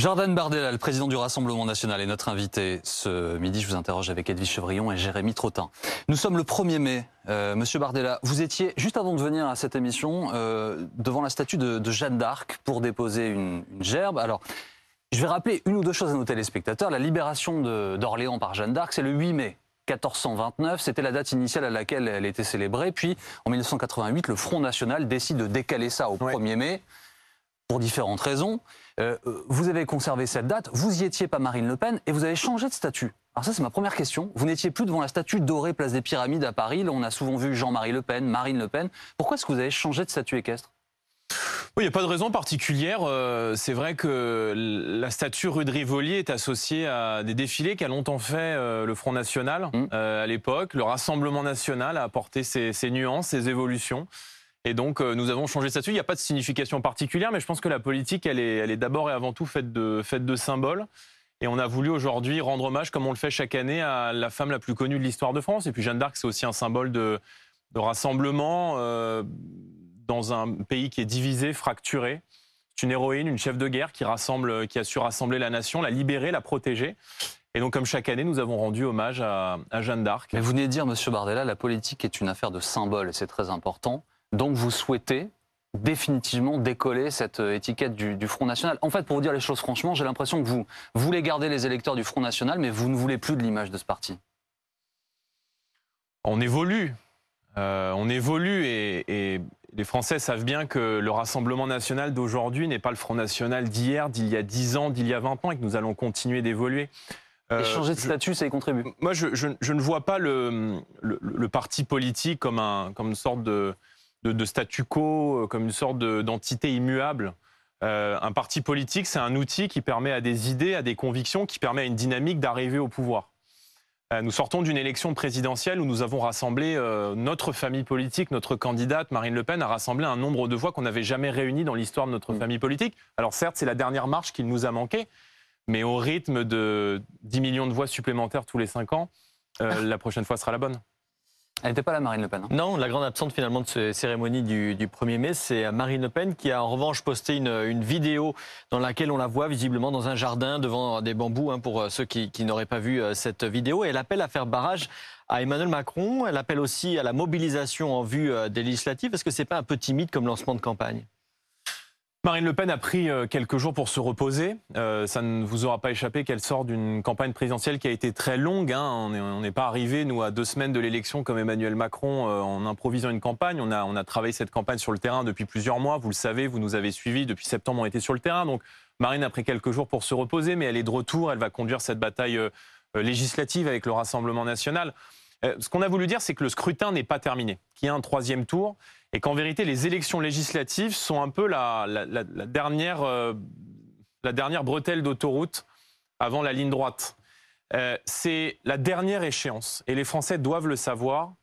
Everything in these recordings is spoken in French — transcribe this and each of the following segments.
Jordan Bardella, le président du Rassemblement national, est notre invité. Ce midi, je vous interroge avec Edwige Chevrillon et Jérémy Trottin. Nous sommes le 1er mai. Euh, Monsieur Bardella, vous étiez, juste avant de venir à cette émission, euh, devant la statue de, de Jeanne d'Arc pour déposer une, une, gerbe. Alors, je vais rappeler une ou deux choses à nos téléspectateurs. La libération d'Orléans par Jeanne d'Arc, c'est le 8 mai. 1429, c'était la date initiale à laquelle elle était célébrée. Puis, en 1988, le Front National décide de décaler ça au 1er mai, pour différentes raisons. Euh, vous avez conservé cette date, vous y étiez pas Marine Le Pen, et vous avez changé de statut. Alors ça, c'est ma première question. Vous n'étiez plus devant la statue dorée place des Pyramides à Paris. Là, on a souvent vu Jean-Marie Le Pen, Marine Le Pen. Pourquoi est-ce que vous avez changé de statut équestre? Oui, il n'y a pas de raison particulière. Euh, c'est vrai que la statue rue de Rivoli est associée à des défilés qu'a longtemps fait euh, le Front National mmh. à l'époque. Le Rassemblement National a apporté ses, ses nuances, ses évolutions. Et donc, euh, nous avons changé de statut. Il n'y a pas de signification particulière, mais je pense que la politique, elle est, d'abord et avant tout faite de, symboles. Et on a voulu aujourd'hui rendre hommage, comme on le fait chaque année, à la femme la plus connue de l'histoire de France. Et puis Jeanne d'Arc, c'est aussi un symbole de, rassemblement euh, dans un pays qui est divisé, fracturé. C'est une héroïne, une chef de guerre qui, rassemble, qui a su rassembler la nation, la libérer, la protéger. Et donc, comme chaque année, nous avons rendu hommage à, Jeanne d'Arc. Mais vous venez de dire, Monsieur Bardella, la politique est une affaire de symboles, et c'est très important. Donc vous souhaitez définitivement décoller cette euh, étiquette du, Front National. En fait, pour vous dire les choses franchement, j'ai l'impression que vous voulez garder les électeurs du Front National, mais vous ne voulez plus de l'image de ce parti. On évolue. Euh, on évolue et, les Français savent bien que le Rassemblement national d'aujourd'hui n'est pas le Front National d'hier, d'il y a 10 ans, d'il y a 20 ans et que nous allons continuer d'évoluer. Euh, et changer de statut, ça y contribue Moi, je, ne vois pas le, parti politique comme, un, comme une sorte de, de, statu quo, euh, comme une sorte d'entité immuable. Euh, un parti politique, c'est un outil qui permet à des idées, à des convictions, qui permet à une dynamique d'arriver au pouvoir. Euh, nous sortons d'une élection présidentielle où nous avons rassemblé notre famille politique, notre candidate Marine Le Pen a rassemblé un nombre de voix qu'on n'avait jamais réuni dans l'histoire de notre mm. famille politique. Alors certes, c'est la dernière marche qu'il nous a manqué, mais au rythme de 10 millions de voix supplémentaires tous les 5 ans, la prochaine fois sera la bonne. Elle n'était pas là, Marine Le Pen. Hein. non, la grande absente finalement de cette cérémonie du, 1er mai, c'est Marine Le Pen qui a en revanche posté une, vidéo dans laquelle on la voit visiblement dans un jardin devant des bambous, hein, pour euh, ceux qui, n'auraient pas vu euh, cette vidéo. Et elle appelle à faire barrage à Emmanuel Macron. Elle appelle aussi à la mobilisation en vue euh, des législatives. Est-ce que c'est pas un peu timide comme lancement de campagne? Marine Le Pen a pris euh, quelques jours pour se reposer. Euh, ça ne vous aura pas échappé qu'elle sort d'une campagne présidentielle qui a été très longue. Hein. On n'est pas arrivé, nous, à deux semaines de l'élection comme Emmanuel Macron euh, en improvisant une campagne. On a, on a travaillé cette campagne sur le terrain depuis plusieurs mois. Vous le savez, vous nous avez suivis. Depuis septembre, on était sur le terrain. Donc Marine a pris quelques jours pour se reposer, mais elle est de retour. Elle va conduire cette bataille législative avec le Rassemblement national. Ce qu'on a voulu dire, c'est que le scrutin n'est pas terminé, qu'il y a un troisième tour et qu'en vérité, les élections législatives sont un peu la, dernière, euh, la dernière bretelle d'autoroute avant la ligne droite. Euh, c'est la dernière échéance, et les Français doivent le savoir,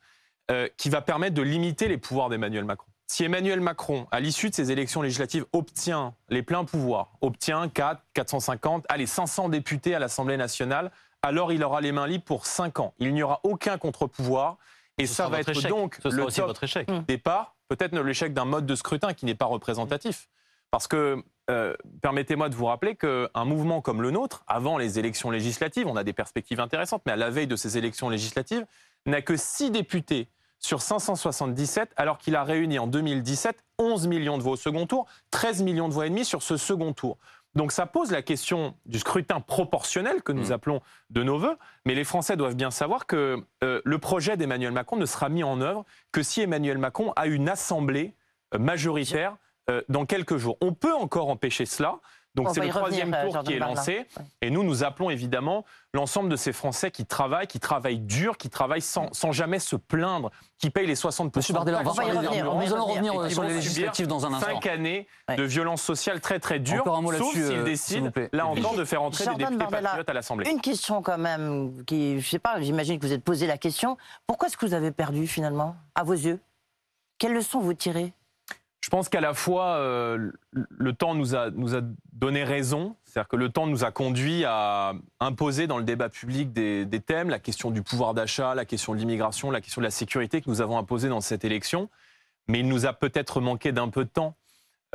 euh, qui va permettre de limiter les pouvoirs d'Emmanuel Macron. Si Emmanuel Macron, à l'issue de ces élections législatives, obtient les pleins pouvoirs, obtient 4, 450, allez, 500 députés à l'Assemblée nationale, alors il aura les mains libres pour 5 ans. Il n'y aura aucun contre-pouvoir. Et ça va être donc le top votre échec. départ peut-être l'échec d'un mode de scrutin qui n'est pas représentatif. Parce que, euh, permettez-moi de vous rappeler qu'un mouvement comme le nôtre, avant les élections législatives, on a des perspectives intéressantes, mais à la veille de ces élections législatives, n'a que 6 députés sur 577, alors qu'il a réuni en 2017 11 millions de voix au second tour, 13 millions de voix et demi sur ce second tour. Donc ça pose la question du scrutin proportionnel que nous mm. appelons de nos voeux, mais les Français doivent bien savoir que euh, le projet d'Emmanuel Macron ne sera mis en œuvre que si Emmanuel Macron a une assemblée euh, majoritaire euh, dans quelques jours. On peut encore empêcher cela, donc c'est le troisième tour euh, qui est lancé. Et nous, nous appelons évidemment l'ensemble de ces Français qui travaillent, qui travaillent dur, qui travaillent sans, sans jamais se plaindre, qui payent les 60%. Monsieur Bardella, on va revenir, nous allons revenir sur les législatives dans un instant. Cinq années de violence sociale très très dure, encore un mot sauf s'ils euh, décident, là encore, de faire entrer des députés patriotes à l'Assemblée. Une question quand même, qui, je sais pas, j'imagine que vous êtes posé la question. Pourquoi est-ce que vous avez perdu finalement, à vos yeux? Quelles leçons vous tirez? Je pense qu'à la fois, euh, le temps nous a, donné raison, c'est-à-dire que le temps nous a conduit à imposer dans le débat public des, thèmes, la question du pouvoir d'achat, la question de l'immigration, la question de la sécurité que nous avons imposé dans cette élection, mais il nous a peut-être manqué d'un peu de temps.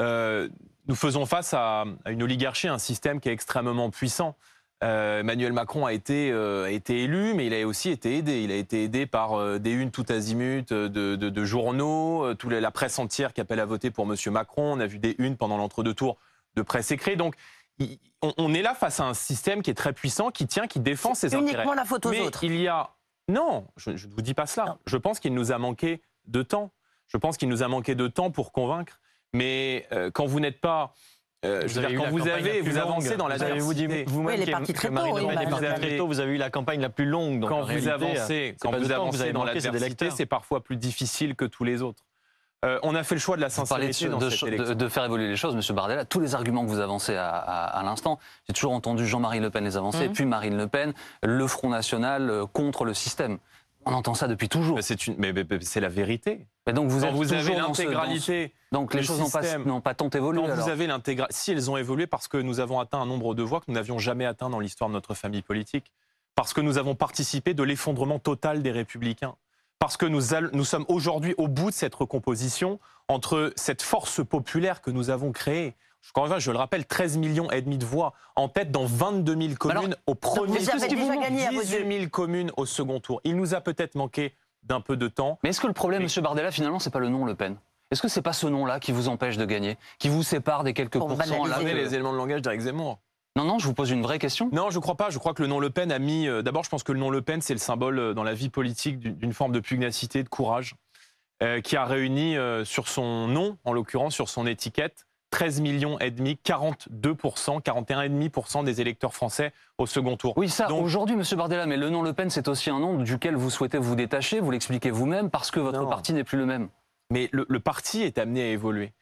Euh, nous faisons face à, à une oligarchie, un système qui est extrêmement puissant. Euh, Emmanuel Macron a été, euh, a été élu, mais il a aussi été aidé. Il a été aidé par euh, des unes tout azimut de, de- de journaux, toute la presse entière qui appelle à voter pour M. Macron. On a vu des unes pendant l'entre-deux tours de presse écrite. Donc, il- on, on est là face à un système qui est très puissant, qui tient, qui défend ses intérêts. Uniquement la faute aux Mais autres. il y a. Non, je ne vous dis pas cela. Non. Je pense qu'il nous a manqué de temps. Je pense qu'il nous a manqué de temps pour convaincre. Mais quand vous n'êtes pas. Euh, je veux dire, quand vous avez, vous avancez longue. dans la Vous avez vous dit vous-même Oui, elle est que- partie que très tôt, oui, très tôt. Vous avez eu la campagne la plus longue. Donc quand en vous réalité, avancez, quand vous de temps avancez avez dans l'adversité, c'est parfois plus difficile que tous les autres. Euh, on a fait le choix de la Vous parlez de, sincérité dans de- cette de- élection. de faire évoluer les choses, Monsieur Bardella. Tous les arguments que vous avancez à, à- à l'instant, j'ai toujours entendu Jean-Marie Le Pen les avancer, Mhm. puis Marine Le Pen, le Front National euh, contre le système. On entend ça depuis toujours. Mais c'est une- mais- mais- mais c'est la vérité. Mais donc vous Quand êtes vous avez ce- l'intégralité, Donc les le choses n'ont pas, n'ont pas tant évolué. quand alors. vous avez l'intégralité, si elles ont évolué parce que nous avons atteint un nombre de voix que nous n'avions jamais atteint dans l'histoire de notre famille politique, parce que nous avons participé de l'effondrement total des républicains, parce que nous, nous sommes aujourd'hui au bout de cette recomposition entre cette force populaire que nous avons créée. Je le rappelle, 13 millions et demi de voix en tête dans 22 000 communes Alors, au premier vous avez tour, déjà gagné à vos 18 yeux. 000 communes au second tour. Il nous a peut-être manqué d'un peu de temps. Mais est-ce que le problème, Mais- Monsieur Bardella, finalement, c'est pas le nom Le Pen? Est-ce que c'est pas ce nom-là qui vous empêche de gagner, qui vous sépare des quelques Pour pourcents là les éléments de langage d'Éric Zemmour. Non, non, je vous pose une vraie question. Non, je crois pas. Je crois que le nom Le Pen a mis. euh, D'abord, je pense que le nom Le Pen, c'est le symbole euh, dans la vie politique d'une d'une forme de pugnacité, de courage, euh, qui a réuni euh, sur son nom, en l'occurrence sur son étiquette, 13 millions et demi, 42%, 41,5% des électeurs français au second tour. Oui, ça, Donc- aujourd'hui, Monsieur Bardella, mais le nom Le Pen, c'est aussi un nom duquel vous souhaitez vous détacher, vous l'expliquez vous-même, parce que votre Non. parti n'est plus le même. Mais le, le parti est amené à évoluer.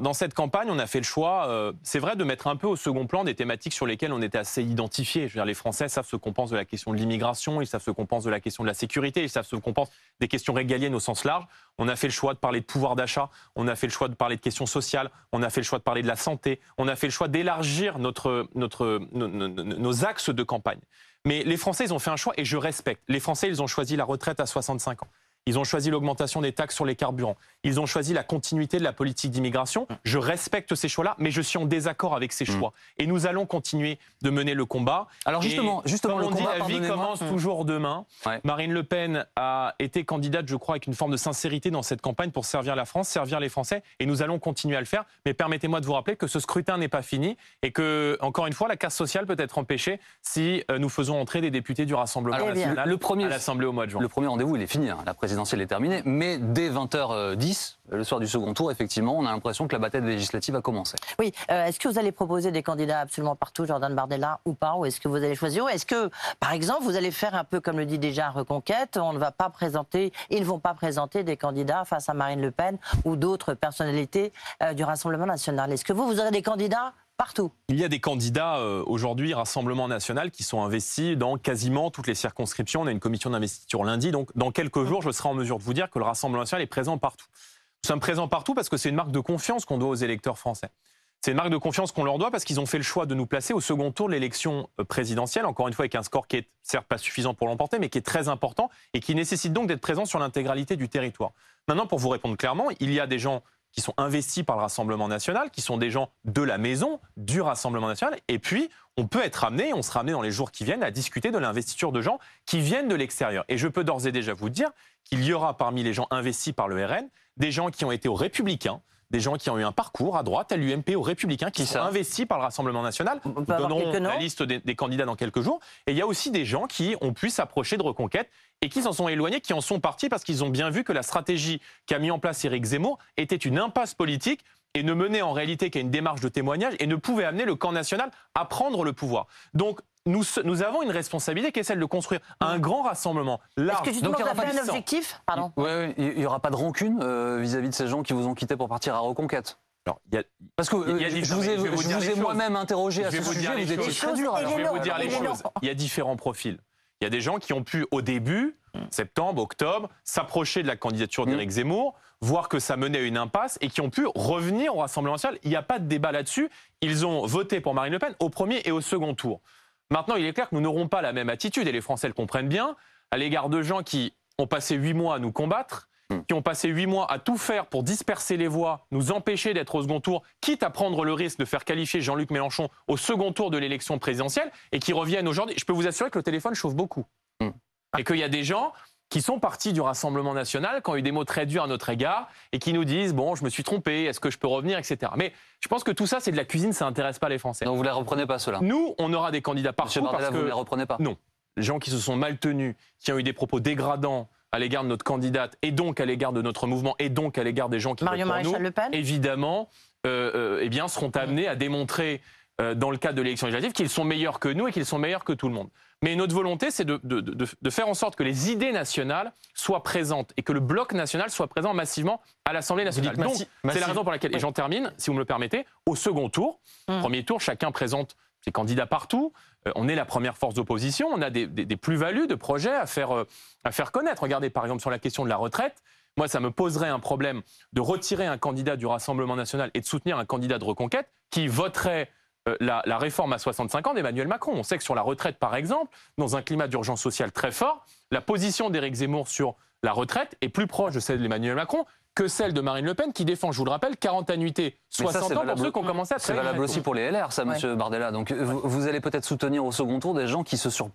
Dans cette campagne, on a fait le choix, euh, c'est vrai, de mettre un peu au second plan des thématiques sur lesquelles on était assez identifiés. Je veux dire, les Français savent ce qu'on pense de la question de l'immigration, ils savent ce qu'on pense de la question de la sécurité, ils savent ce qu'on pense des questions régaliennes au sens large. On a fait le choix de parler de pouvoir d'achat, on a fait le choix de parler de questions sociales, on a fait le choix de parler de la santé, on a fait le choix d'élargir notre, notre, nos- nos axes de campagne. Mais les Français, ils ont fait un choix et je respecte. Les Français, ils ont choisi la retraite à 65 ans. Ils ont choisi l'augmentation des taxes sur les carburants. Ils ont choisi la continuité de la politique d'immigration. Je respecte ces choix-là, mais je suis en désaccord avec ces choix. Et nous allons continuer de mener le combat. Alors justement, Et justement, comme le on dit, combat, la vie commence toujours demain. Ouais. Marine Le Pen a été candidate, je crois, avec une forme de sincérité dans cette campagne pour servir la France, servir les Français, et nous allons continuer à le faire. Mais permettez-moi de vous rappeler que ce scrutin n'est pas fini et que, encore une fois, la casse sociale peut être empêchée si euh, nous faisons entrer des députés du Rassemblement Alors, national le premier- à l'Assemblée au mois de juin. Le premier rendez-vous, il est fini. hein. La présidentielle est terminée. Mais dès 20h10, le soir du second tour, effectivement, on a l'impression que la bataille législative a commencé. Oui, euh, est-ce que vous allez proposer des candidats absolument partout, Jordan Bardella, ou pas Ou est-ce que vous allez choisir est-ce que, par exemple, vous allez faire un peu comme le dit déjà Reconquête, on ne va pas présenter, ils ne vont pas présenter des candidats face à Marine Le Pen ou d'autres personnalités euh, du Rassemblement national Est-ce que vous, vous aurez des candidats partout Il y a des candidats euh, aujourd'hui, Rassemblement national, qui sont investis dans quasiment toutes les circonscriptions. On a une commission d'investiture lundi, donc dans quelques jours, je serai en mesure de vous dire que le Rassemblement national est présent partout. Nous sommes présents partout parce que c'est une marque de confiance qu'on doit aux électeurs français. C'est une marque de confiance qu'on leur doit parce qu'ils ont fait le choix de nous placer au second tour de l'élection euh, présidentielle, encore une fois avec un score qui est certes pas suffisant pour l'emporter, mais qui est très important et qui nécessite donc d'être présent sur l'intégralité du territoire. Maintenant, pour vous répondre clairement, il y a des gens qui sont investis par le Rassemblement national, qui sont des gens de la maison, du Rassemblement national, et puis on peut être amené, on sera amené dans les jours qui viennent à discuter de l'investiture de gens qui viennent de l'extérieur. Et je peux d'ores et déjà vous dire qu'il y aura parmi les gens investis par le RN des gens qui ont été aux Républicains, des gens qui ont eu un parcours à droite, à l'UMP, aux Républicains, qui Qui sont investis par le Rassemblement national. Nous donnerons la liste des, des candidats dans quelques jours. Et il y a aussi des gens qui ont pu s'approcher de Reconquête et qui s'en sont éloignés, qui en sont partis parce qu'ils ont bien vu que la stratégie qu'a mis en place Éric Zemmour était une impasse politique et ne menait en réalité qu'à une démarche de témoignage et ne pouvait amener le camp national à prendre le pouvoir. Donc, nous, nous avons une responsabilité qui est celle de construire un grand rassemblement Est-ce large. que justement Donc, il y aura pas un objectif Pardon. Ouais, ouais, il n'y aura pas de rancune euh, vis-à-vis de ces gens qui vous ont quitté pour partir à Reconquête Alors, y a- Parce que Il y a euh, des- je vous ai, moi-même interrogé Je à ce vous sujet. Vous étiez très dur. Je vais vous dire les choses. Il y a différents profils. Il y a des gens qui ont pu, au début, septembre, octobre, s'approcher de la candidature d'Éric Zemmour, voir que ça menait à une impasse et qui ont pu revenir au Rassemblement national. Il n'y a pas de débat là-dessus. Ils ont voté pour Marine Le Pen au premier et au second tour. Maintenant, il est clair que nous n'aurons pas la même attitude, et les Français le comprennent bien, à l'égard de gens qui ont passé huit mois à nous combattre Hmm. qui ont passé huit mois à tout faire pour disperser les voix, nous empêcher d'être au second tour, quitte à prendre le risque de faire qualifier Jean-Luc Mélenchon au second tour de l'élection présidentielle, et qui reviennent aujourd'hui. Je peux vous assurer que le téléphone chauffe beaucoup. Hmm. Et qu'il y a des gens qui sont partis du Rassemblement national, qui ont eu des mots très durs à notre égard, et qui nous disent, bon, je me suis trompé, est-ce que je peux revenir, etc. Mais je pense que tout ça, c'est de la cuisine, ça n'intéresse pas les Français. Donc vous les reprenez pas cela Nous, on aura des candidats Monsieur partout Bardella, parce vous ne les que reprenez pas? Non. les gens qui se sont mal tenus, qui ont eu des propos dégradants à l'égard de notre candidate et donc à l'égard de notre mouvement et donc à l'égard des gens qui Mario votent pour nous, Le Pen? évidemment, euh, euh, eh bien, seront amenés à démontrer euh, dans le cadre de l'élection législative qu'ils sont meilleurs que nous et qu'ils sont meilleurs que tout le monde. Mais notre volonté, c'est de, de- de- de faire en sorte que les idées nationales soient présentes et que le bloc national soit présent massivement à l'Assemblée nationale. Donc, c'est la raison pour laquelle, et j'en termine, si vous me le permettez, au second tour, Hum. premier tour, chacun présente ses candidats partout. Euh, on est la première force d'opposition, on a des, des- des plus-values de projets à faire, euh, à faire connaître. Regardez, par exemple, sur la question de la retraite, moi, ça me poserait un problème de retirer un candidat du Rassemblement national et de soutenir un candidat de reconquête qui voterait la, la réforme à 65 ans d'Emmanuel Macron. On sait que sur la retraite, par exemple, dans un climat d'urgence sociale très fort, la position d'Éric Zemmour sur la retraite est plus proche de celle d'Emmanuel Macron que celle de Marine Le Pen, qui défend, je vous le rappelle, 40 annuités, Mais ça, 60 c'est ans pour valable- ceux qui ont commencé à C'est valable aussi pour les LR, ça, monsieur Bardella. Donc euh, vous, vous allez peut-être soutenir au second tour des gens qui, se sur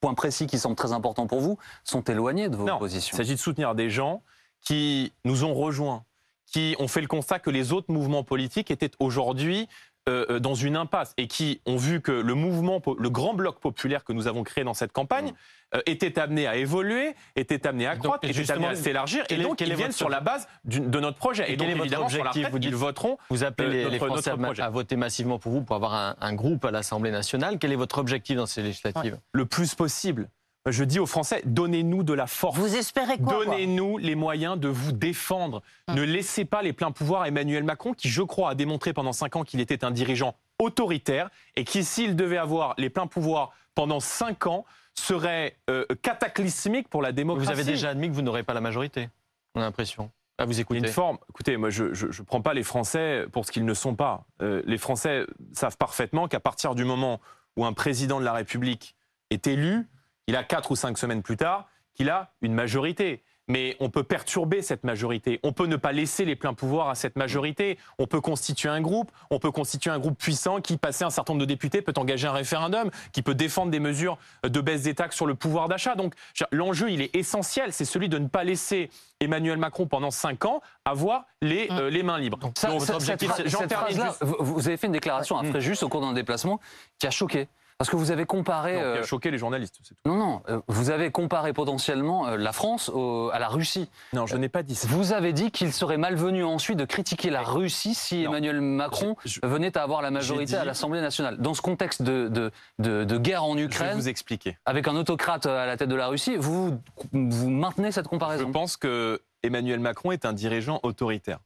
point précis qui semble très important pour vous, sont éloignés de vos Non, positions. Il s'agit de soutenir des gens qui nous ont rejoints, qui ont fait le constat que les autres mouvements politiques étaient aujourd'hui euh, euh, dans une impasse et qui ont vu que le mouvement, le grand bloc populaire que nous avons créé dans cette campagne Mm. euh, était amené à évoluer, était amené à Donc, croître, et était justement, amené à s'élargir et donc ils viennent sur la base de notre projet. Et Et, quel donc est votre évidemment sur la objectif, retraite, vous dites- ils voteront Vous appelez les, Français à, voter massivement pour vous, pour avoir un, un groupe à l'Assemblée nationale. Quel est votre objectif dans ces législatives? Le plus possible. Je dis aux Français, donnez-nous de la force. Vous espérez quoi, Donnez-nous les moyens de vous défendre. Hum. Ne laissez pas les pleins pouvoirs à Emmanuel Macron, qui, je crois, a démontré pendant cinq ans qu'il était un dirigeant autoritaire et qui, s'il devait avoir les pleins pouvoirs pendant cinq ans, serait euh, cataclysmique pour la démocratie. Vous avez déjà admis que vous n'aurez pas la majorité, on a l'impression. À vous Il y a écouter. une forme. Écoutez, moi, je ne prends pas les Français pour ce qu'ils ne sont pas. Euh, les Français savent parfaitement qu'à partir du moment où un président de la République est élu, il a quatre ou cinq semaines plus tard, qu'il a une majorité. Mais on peut perturber cette majorité. On peut ne pas laisser les pleins pouvoirs à cette majorité. On peut constituer un groupe. On peut constituer un groupe puissant qui, passé un certain nombre de députés, peut engager un référendum, qui peut défendre des mesures de baisse des taxes sur le pouvoir d'achat. Donc, l'enjeu, il est essentiel. C'est celui de ne pas laisser Emmanuel Macron pendant cinq ans avoir les, euh, les mains libres. Ça, Donc, votre objectif, cette, cette phrase-là, vous, vous avez fait une déclaration à Mm. Fréjus au cours d'un déplacement qui a choqué. Parce que vous avez comparé. Non, qui euh, a choqué les journalistes, c'est tout. non, non, euh, vous avez comparé potentiellement euh, la France au- à la Russie. Non, je n'ai pas dit ça. Vous avez dit qu'il serait malvenu ensuite de critiquer la Russie si Non. Emmanuel Macron Je- venait à avoir la majorité dit- à l'Assemblée nationale. Dans ce contexte de, de, de- de guerre en Je vais Ukraine, vous expliquer. avec un autocrate à la tête de la Russie, vous, vous maintenez cette Je comparaison pense que Emmanuel Macron est un dirigeant autoritaire.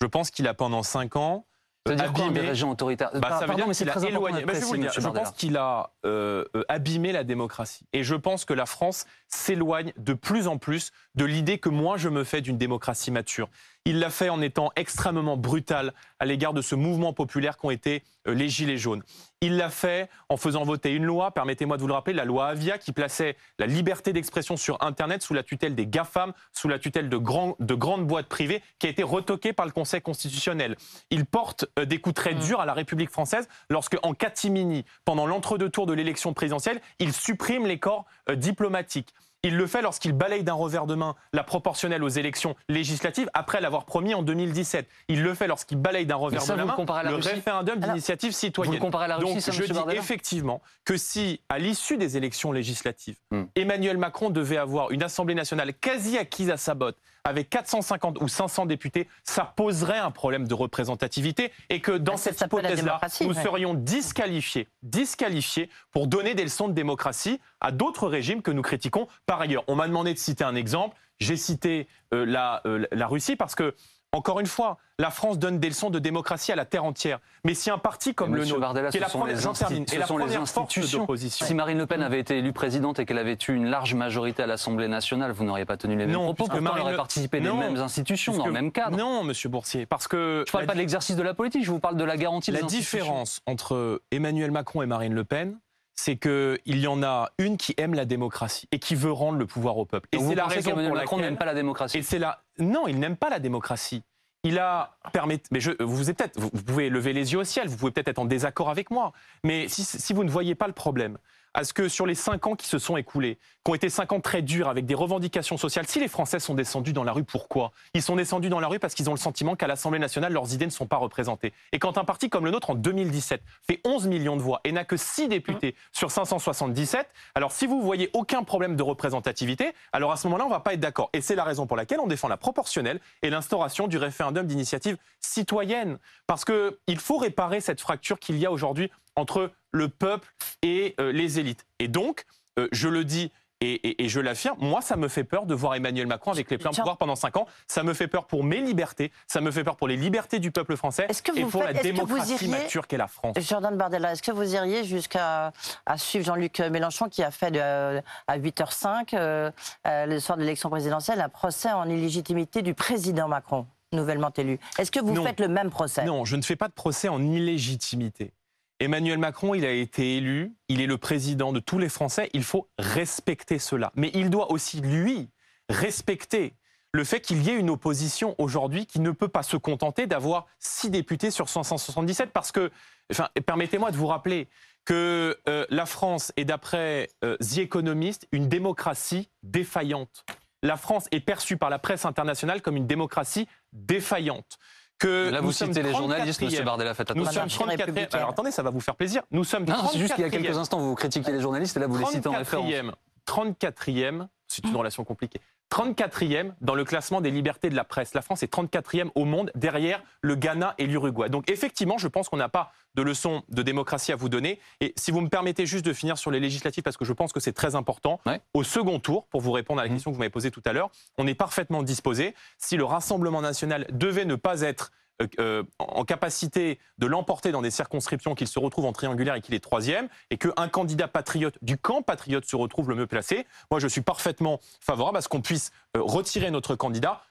Je pense qu'il a pendant cinq ans Ça veut dire quoi, autoritaire? Bah, ça veut Pardon, dire mais c'est qu'il a éloigné. Bah, je vous dire, pense qu'il a euh, euh, abîmé la démocratie. Et je pense que la France s'éloigne de plus en plus de l'idée que moi je me fais d'une démocratie mature. Il l'a fait en étant extrêmement brutal à l'égard de ce mouvement populaire qu'ont été euh, les Gilets jaunes. Il l'a fait en faisant voter une loi, permettez-moi de vous le rappeler, la loi Avia, qui plaçait la liberté d'expression sur Internet sous la tutelle des GAFAM, sous la tutelle de, grands- de grandes boîtes privées, qui a été retoquée par le Conseil constitutionnel. Il porte euh, des coups très durs à la République française lorsque, en catimini, pendant l'entre-deux tours de l'élection présidentielle, il supprime les corps euh, diplomatiques. Il le fait lorsqu'il balaye d'un revers de main la proportionnelle aux élections législatives après l'avoir promis en 2017. Il le fait lorsqu'il balaye d'un revers ça, de la le main le Russie référendum d'initiative citoyenne. vous le comparez à la Russie, Donc ça, je dis Bardella effectivement que si, à l'issue des élections législatives, Hmm. Emmanuel Macron devait avoir une Assemblée nationale quasi acquise à sa botte, avec 450 ou 500 députés, ça poserait un problème de représentativité et que dans Ah, ça cette hypothèse-là, nous ouais. serions disqualifiés, disqualifiés pour donner des leçons de démocratie à d'autres régimes que nous critiquons par ailleurs. On m'a demandé de citer un exemple. J'ai cité euh, la, euh, la Russie parce que, encore une fois, la France donne des leçons de démocratie à la terre entière. Mais si un parti comme le nôtre, Bardella, qui est la première, termine, ce la première force d'opposition. Si Marine Le Pen avait été élue présidente et qu'elle avait eu une large majorité à l'Assemblée nationale, vous n'auriez pas tenu les mêmes Non, propos. Pourtant, elle Marine aurait participé des Non, mêmes institutions, dans le même cadre. Non, Monsieur Boursier, parce que Je parle la pas de l'exercice de la politique, je vous parle de la garantie La des institutions. différence entre Emmanuel Macron et Marine Le Pen, c'est qu'il y en a une qui aime la démocratie et qui veut rendre le pouvoir au peuple. Et c'est la raison pour Macron n'aime pas la démocratie Et c'est là. Non, il n'aime pas la démocratie. Il a permis. Mais je, vous, êtes peut-être, vous pouvez lever les yeux au ciel, vous pouvez peut-être être en désaccord avec moi. Mais si, si vous ne voyez pas le problème, à ce que sur les cinq ans qui se sont écoulés, qui ont été cinq ans très durs avec des revendications sociales, si les Français sont descendus dans la rue, pourquoi? Ils sont descendus dans la rue parce qu'ils ont le sentiment qu'à l'Assemblée nationale, leurs idées ne sont pas représentées. Et quand un parti comme le nôtre, en 2017, fait 11 millions de voix et n'a que 6 députés sur 577, alors si vous voyez aucun problème de représentativité, alors à ce moment-là, on ne va pas être d'accord. Et c'est la raison pour laquelle on défend la proportionnelle et l'instauration du référendum d'initiative citoyenne. Parce qu'il faut réparer cette fracture qu'il y a aujourd'hui entre le peuple et euh, les élites. Et donc, euh, je le dis et, et- et je l'affirme, moi, ça me fait peur de voir Emmanuel Macron avec les pleins pouvoirs pendant cinq ans. Ça me fait peur pour mes libertés, ça me fait peur pour les libertés du peuple français Est-ce que et vous pour faites- la est-ce que démocratie iriez- mature qu'est la France. Jordan Bardella, est-ce que vous iriez jusqu'à à suivre Jean-Luc Mélenchon qui a fait de- à 8h05, euh, euh, le soir de l'élection présidentielle, un procès en illégitimité du président Macron, nouvellement élu? Est-ce que vous Non. faites le même procès? Non, je ne fais pas de procès en illégitimité. Emmanuel Macron, il a été élu, il est le président de tous les Français, il faut respecter cela. Mais il doit aussi, lui, respecter le fait qu'il y ait une opposition aujourd'hui qui ne peut pas se contenter d'avoir six députés sur 577 parce que, enfin, permettez-moi de vous rappeler que euh, la France est, d'après euh, The Economist, une démocratie défaillante. La France est perçue par la presse internationale comme une démocratie défaillante. Que Là, nous vous sommes citez les journalistes, 34e. Monsieur Bardella, faites Nous attention. sommes Monarchie 34e. républicaine. Alors attendez, ça va vous faire plaisir. Nous sommes Non, c'est juste qu'il y a 34e. quelques instants, vous critiquiez les journalistes et là, vous les citez en référence. 34e, 34e, c'est une relation compliquée. 34e dans le classement des libertés de la presse. La France est 34e au monde derrière le Ghana et l'Uruguay. Donc effectivement, je pense qu'on n'a pas de leçon de démocratie à vous donner. Et si vous me permettez juste de finir sur les législatives, parce que je pense que c'est très important, Ouais. au second tour, pour vous répondre à la Mhm. question que vous m'avez posée tout à l'heure, on est parfaitement disposé. Si le Rassemblement national devait ne pas être euh, euh, en capacité de l'emporter dans des circonscriptions, qu'il se retrouve en triangulaire et qu'il est troisième, et qu'un candidat patriote du camp patriote se retrouve le mieux placé, moi je suis parfaitement favorable à ce qu'on puisse euh, retirer notre candidat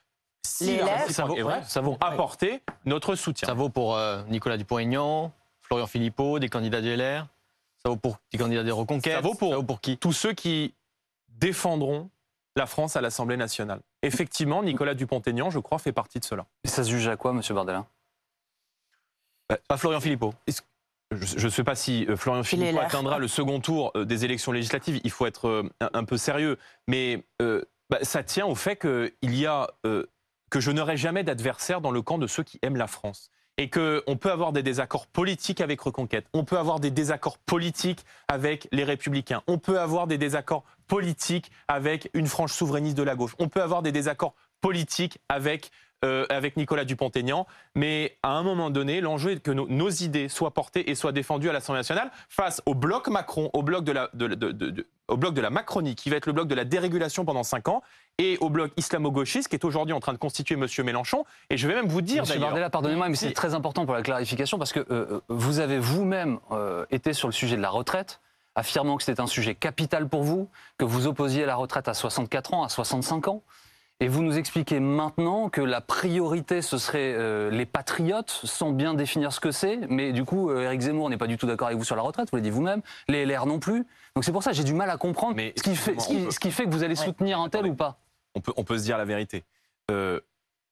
si ça vaut- est ouais, ça vaut. apporter notre soutien. Ça vaut pour euh, Nicolas Dupont-Aignan, Florian Philippot, des candidats du LR. Ça vaut pour des candidats des Reconquêtes. Ça vaut pour- pour qui? Tous ceux qui défendront la France à l'Assemblée nationale. Effectivement, Nicolas Dupont-Aignan, je crois, fait partie de cela. Et ça se juge à quoi, Monsieur Bardella Pas Florian Philippot. Je ne sais pas si euh, Florian Philippot atteindra le second tour euh, des élections législatives. Il faut être euh, un, un peu sérieux. Mais euh, bah, ça tient au fait qu'il y a euh, que je n'aurai jamais d'adversaire dans le camp de ceux qui aiment la France. Et qu'on peut avoir des désaccords politiques avec Reconquête, on peut avoir des désaccords politiques avec les Républicains, on peut avoir des désaccords politiques avec une frange souverainiste de la gauche, on peut avoir des désaccords politiques avec euh, avec Nicolas Dupont-Aignan, mais à un moment donné, l'enjeu est que nos, nos idées soient portées et soient défendues à l'Assemblée nationale face au bloc Macron, au bloc de la, de- de- au bloc de la Macronie, qui va être le bloc de la dérégulation pendant cinq ans, et au bloc islamo-gauchiste, qui est aujourd'hui en train de constituer M. Mélenchon. Et je vais même vous dire Monsieur. Bardella, pardonnez-moi, mais c'est très important pour la clarification parce que euh, vous avez vous-même euh, été sur le sujet de la retraite, affirmant que c'était un sujet capital pour vous, que vous opposiez la retraite à 64 ans, à 65 ans. Et vous nous expliquez maintenant que la priorité, ce serait euh, les patriotes, sans bien définir ce que c'est. Mais du coup, euh, Éric Zemmour n'est pas du tout d'accord avec vous sur la retraite, vous l'avez dit vous-même. Les LR non plus. Donc c'est pour ça que j'ai du mal à comprendre Mais ce, qui fait, ce, qui, ce qui fait que vous allez Ouais. soutenir un tel ou pas. on peut, on peut se dire la vérité. Euh,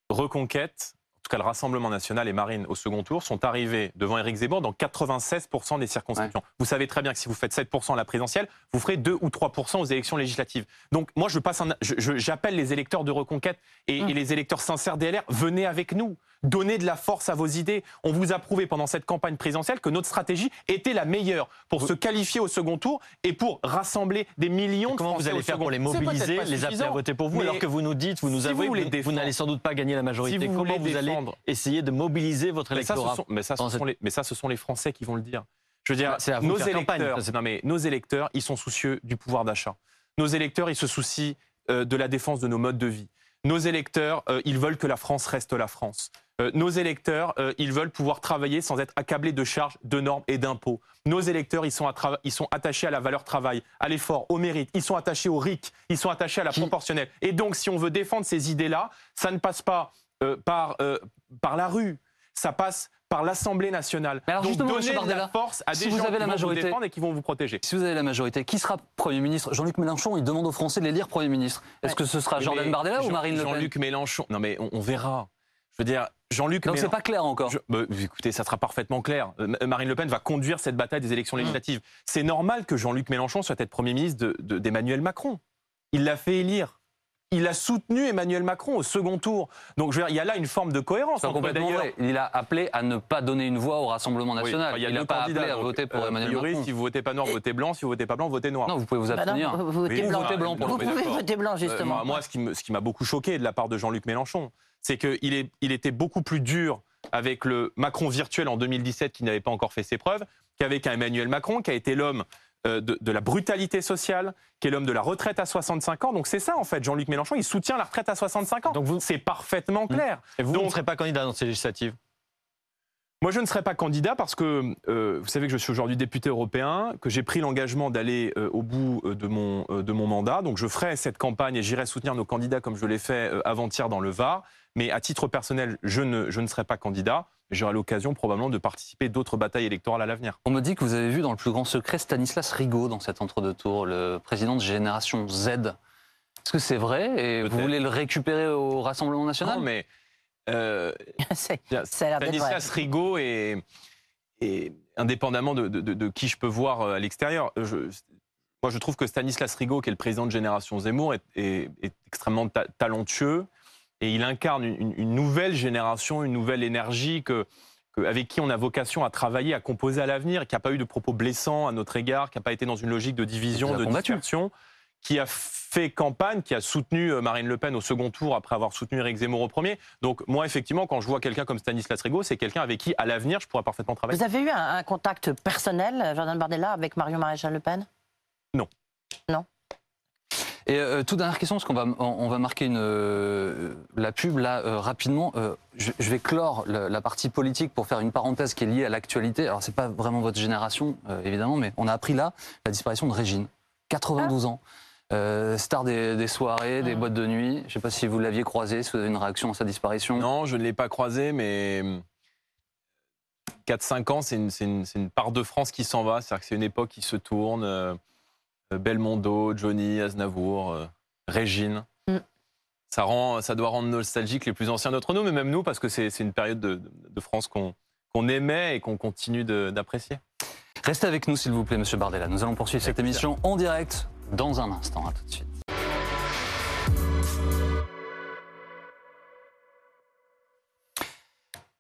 Reconquête, tout cas le Rassemblement national et Marine au second tour, sont arrivés devant Éric Zemmour dans 96% des circonscriptions. Vous savez très bien que si vous faites 7% à la présidentielle, vous ferez 2 ou 3% aux élections législatives. Donc moi, je passe j'appelle les électeurs de Reconquête et, et les électeurs sincères DLR, venez avec nous. Donnez de la force à vos idées. On vous a prouvé pendant cette campagne présidentielle que notre stratégie était la meilleure pour se qualifier au second tour et pour rassembler des millions de Comment vous allez au faire pour les mobiliser, les appeler à voter pour vous, alors que vous nous dites, vous nous si avouez vous, vous n'allez sans doute pas gagner la majorité. Si vous Comment vous allez essayer de mobiliser votre mais ça, ce électorat sont, mais, ça, ce sont cette- les, mais ça, ce sont les Français qui vont le dire. Je veux dire, c'est à nos campagne, électeurs, ça, non, mais nos électeurs, ils sont soucieux du pouvoir d'achat. Nos électeurs, ils se soucient euh, de la défense de nos modes de vie. Nos électeurs, euh, ils veulent que la France reste la France. Euh, nos électeurs, euh, ils veulent pouvoir travailler sans être accablés de charges, de normes et d'impôts. Nos électeurs, ils sont, ils attachés à la valeur travail, à l'effort, au mérite. Ils sont attachés au RIC, ils sont attachés à la proportionnelle. Et donc, si on veut défendre ces idées-là, ça ne passe pas euh, par, par la rue, ça passe par l'Assemblée nationale. Mais alors Donc justement, donnez Bardella, la force à si des vous gens avez qui la vont majorité- vous défendre et qui vont vous protéger. Si vous avez la majorité, qui sera Premier ministre? Jean-Luc Mélenchon, il demande aux Français de l'élire Premier ministre. Est-ce Ouais. que ce sera Jordan Bardella ou Jean- Marine Le Pen? Jean-Luc Mélenchon. Non mais on, on verra. Je veux dire, Jean-Luc Donc c'est pas clair encore. Je- bah, écoutez, ça sera parfaitement clair. Ma- Marine Le Pen va conduire cette bataille des élections législatives. C'est normal que Jean-Luc Mélenchon soit être Premier ministre de- de- d'Emmanuel Macron. Il l'a fait élire. Il a soutenu Emmanuel Macron au second tour. Donc je veux dire, il y a là une forme de cohérence. Entre, complètement vrai. Il a appelé à ne pas donner une voix au Rassemblement Oui, national. enfin, il y a il deux n'a pas candidats, appelé à donc, voter pour euh, Emmanuel a priori, Macron. si vous votez pas noir, votez blanc. Si vous votez pas blanc, votez noir. Non, vous pouvez vous Bah non, abstenir. vous vous votez Oui, blanc. votez blanc pour Vous pouvez voter blanc, Euh, justement. moi, ce qui m'a beaucoup choqué de la part de Jean-Luc Mélenchon, c'est qu'il est, il était beaucoup plus dur avec le Macron virtuel en 2017 qui n'avait pas encore fait ses preuves, qu'avec un Emmanuel Macron qui a été l'homme euh, de, de la brutalité sociale, qui est l'homme de la retraite à 65 ans. Donc c'est ça en fait, Jean-Luc Mélenchon, il soutient la retraite à 65 ans. Donc vous- c'est parfaitement clair. Et vous ne serez pas candidat dans ces législatives? Moi, je ne serai pas candidat parce que euh, vous savez que je suis aujourd'hui député européen, que j'ai pris l'engagement d'aller euh, au bout euh, de mon, de mon mandat. Donc, je ferai cette campagne et j'irai soutenir nos candidats comme je l'ai fait avant-hier dans le Var. Mais à titre personnel, je ne, je ne serai pas candidat. J'aurai l'occasion probablement de participer à d'autres batailles électorales à l'avenir. On me dit que vous avez vu dans le plus grand secret Stanislas Rigaud dans cet entre-deux-tours, le président de Génération Z. Est-ce que c'est vrai? Et vous voulez le récupérer au Rassemblement national? Non, mais euh. Stanislas Rigaud est, est- indépendamment de, de- de- de qui je peux voir euh, à l'extérieur, je- moi je trouve que Stanislas Rigaud, qui est le président de Génération Zemmour, est, est- est extrêmement ta- talentueux et il incarne une, nouvelle génération, une nouvelle énergie que, que- avec qui on a vocation à travailler, à composer à l'avenir, qui n'a pas eu de propos blessants à notre égard, qui n'a pas été dans une logique de division, de dispersion, qui a fait campagne, qui a soutenu euh, Marine Le Pen au second tour après avoir soutenu Éric Zemmour au premier. Donc moi, effectivement, quand je vois quelqu'un comme Stanislas Rigaud, c'est quelqu'un avec qui, à l'avenir, je pourrais parfaitement travailler. Vous avez eu un, un contact personnel, Jordan Bardella, avec Marion Maréchal Le Pen? Et euh, toute dernière question, parce qu'on va, on, va marquer une, euh, la pub là euh, rapidement. Euh, je, je vais clore le- la partie politique pour faire une parenthèse qui est liée à l'actualité. Alors c'est pas vraiment votre génération, euh, évidemment, mais on a appris là la disparition de Régine, 92 ans. Euh, star des, des soirées, des Ah. boîtes de nuit. Je ne sais pas si vous l'aviez croisé, si vous avez une réaction à sa disparition. Non, je ne l'ai pas croisé, mais 4-5 ans, c'est une, part de France qui s'en va. C'est-à-dire que c'est une époque qui se tourne. euh, Belmondo, Johnny, Aznavour, euh, Régine. Mm. Ça, rend, ça doit rendre nostalgique les plus anciens d'entre nous, mais même nous, parce que c'est une période de, de France qu'on aimait et qu'on continue d'apprécier. Restez avec nous, s'il vous plaît, Monsieur Bardella. Nous allons poursuivre cette plaisir. émission en direct dans un instant. À tout de suite.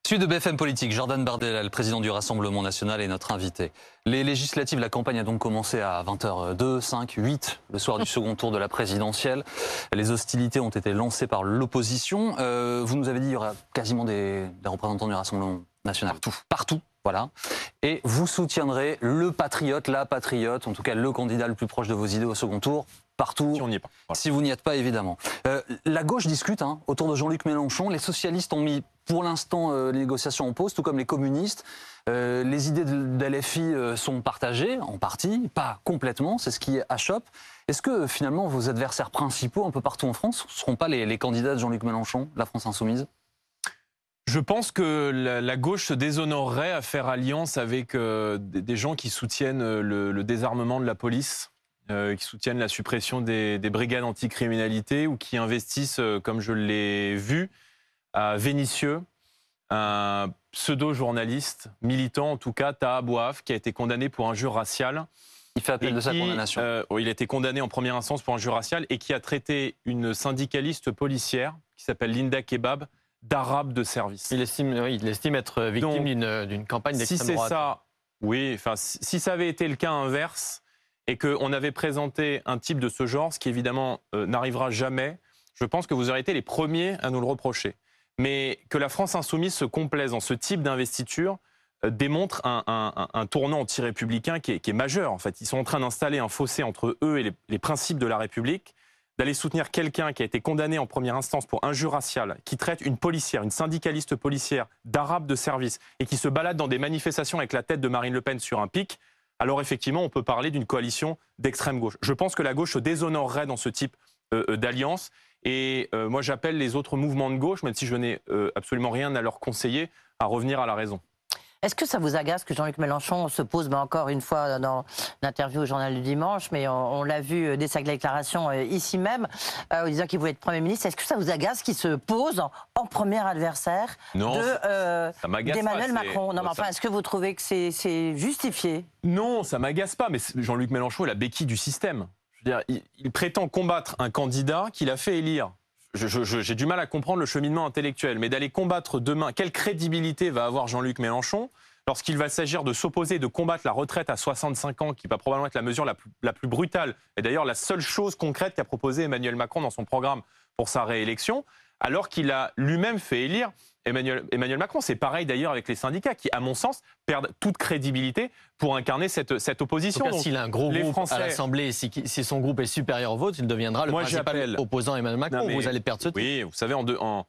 Suite de BFM Politique, Jordan Bardella, le président du Rassemblement National, est notre invité. Les législatives, la campagne a donc commencé à 20h02, 5, 8, le soir du second tour de la présidentielle. Les hostilités ont été lancées par l'opposition. Euh, vous nous avez dit qu'il y aura quasiment des, des représentants du Rassemblement National. Partout. Partout, voilà. Et vous soutiendrez le patriote, la patriote, en tout cas le candidat le plus proche de vos idées au second tour, partout. Si on est pas. Voilà. Si vous n'y êtes pas, évidemment. Euh, la gauche discute hein, autour de Jean-Luc Mélenchon. Les socialistes ont mis pour l'instant euh, les négociations en pause, tout comme les communistes. Euh, les idées de, de LFI sont partagées, en partie, pas complètement, c'est ce qui achoppe. Est-ce que finalement vos adversaires principaux, un peu partout en France, ne seront pas les, les candidats de Jean-Luc Mélenchon, la France insoumise? Je pense que la, gauche se déshonorerait à faire alliance avec euh, des, gens qui soutiennent euh, le, le désarmement de la police, euh, qui soutiennent la suppression des, des brigades anticriminalité ou qui investissent, euh, comme je l'ai vu, à Vénissieux, un pseudo-journaliste, militant en tout cas, Taha Bouaf, qui a été condamné pour injure raciale. Il fait appel de sa condamnation. il a été condamné en première instance pour injure raciale et qui a traité une syndicaliste policière qui s'appelle Linda Kebab d'arabe de service. il estime, il estime être victime Donc, d'une campagne si d'extrême c'est droite. ça, oui, enfin, si, si ça avait été le cas inverse et qu'on avait présenté un type de ce genre, ce qui évidemment euh, n'arrivera jamais, je pense que vous auriez été les premiers à nous le reprocher. Mais que la France insoumise se complaise en ce type d'investiture euh, démontre un, un- tournant anti-républicain qui est, qui est majeur. En fait, ils sont en train d'installer un fossé entre eux et les, les principes de la République, d'aller soutenir quelqu'un qui a été condamné en première instance pour injure raciale, qui traite une policière, une syndicaliste policière d'arabe de service et qui se balade dans des manifestations avec la tête de Marine Le Pen sur un pic. Alors effectivement, on peut parler d'une coalition d'extrême gauche. Je pense que la gauche se déshonorerait dans ce type euh, euh, d'alliance. Et euh, moi, j'appelle les autres mouvements de gauche, même si je n'ai absolument rien à leur conseiller, à revenir à la raison. Est-ce que ça vous agace que Jean-Luc Mélenchon se pose ben, encore une fois dans l'interview au journal du dimanche, mais on, l'a vu euh, dès sa déclaration euh, ici même, euh, en disant qu'il voulait être Premier ministre. Est-ce que ça vous agace qu'il se pose en, premier adversaire d'Emmanuel Macron? Non, mais enfin, est-ce que vous trouvez que c'est justifié? Non, ça m'agace pas, mais Jean-Luc Mélenchon est la béquille du système. Je veux dire, il, il prétend combattre un candidat qu'il a fait élire j'ai du mal à comprendre le cheminement intellectuel, mais d'aller combattre demain, quelle crédibilité va avoir Jean-Luc Mélenchon lorsqu'il va s'agir de s'opposer, de combattre la retraite à 65 ans, qui va probablement être la mesure la plus, la plus brutale, et d'ailleurs la seule chose concrète qu'a proposé Emmanuel Macron dans son programme pour sa réélection, alors qu'il a lui-même fait élire Emmanuel, Emmanuel Macron. C'est pareil d'ailleurs avec les syndicats qui, à mon sens, perdent toute crédibilité pour incarner cette, cette opposition. S'il a un gros groupe Français... à l'Assemblée, si, si, son groupe est supérieur au vôtre, il deviendra le Moi, principal opposant à Emmanuel Macron. vous allez perdre ce Oui, vous savez, en, en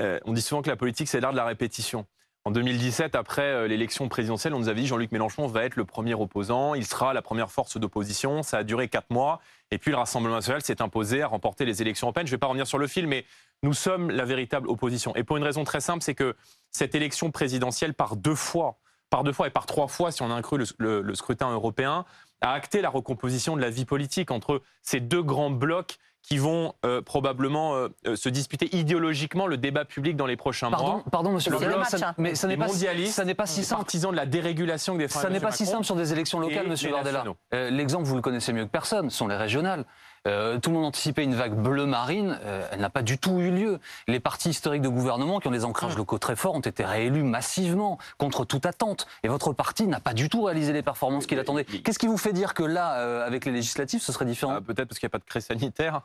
euh, on dit souvent que la politique, c'est l'art de la répétition. En 2017, après euh, l'élection présidentielle, on nous avait dit Jean-Luc Mélenchon va être le premier opposant, il sera la première force d'opposition. Ça a duré quatre mois. Et puis le Rassemblement national s'est imposé à remporter les élections européennes. Je ne vais pas revenir sur le film, mais nous sommes la véritable opposition. Et pour une raison très simple, c'est que cette élection présidentielle, par deux fois, par deux fois et par trois fois, si on a le, le scrutin européen, a acté la recomposition de la vie politique entre ces deux grands blocs qui vont euh, probablement euh, euh, se disputer idéologiquement le débat public dans les prochains mois. Pardon, monsieur le bloc, ça, mais ça n'est pas, ça n'est pas si simple. Partisan de la dérégulation des Ça n'est pas si simple sur des élections locales, monsieur Bardella. L'exemple, vous le connaissez mieux que personne, sont les régionales. Tout le monde anticipait une vague bleu marine, elle n'a pas du tout eu lieu. Les partis historiques de gouvernement qui ont des ancrages locaux très forts ont été réélus massivement, contre toute attente. Et votre parti n'a pas du tout réalisé les performances qu'il attendait. Qu'est-ce qui vous fait dire que là, avec les législatives, ce serait différent? Ah, Peut-être parce qu'il n'y a pas de crise sanitaire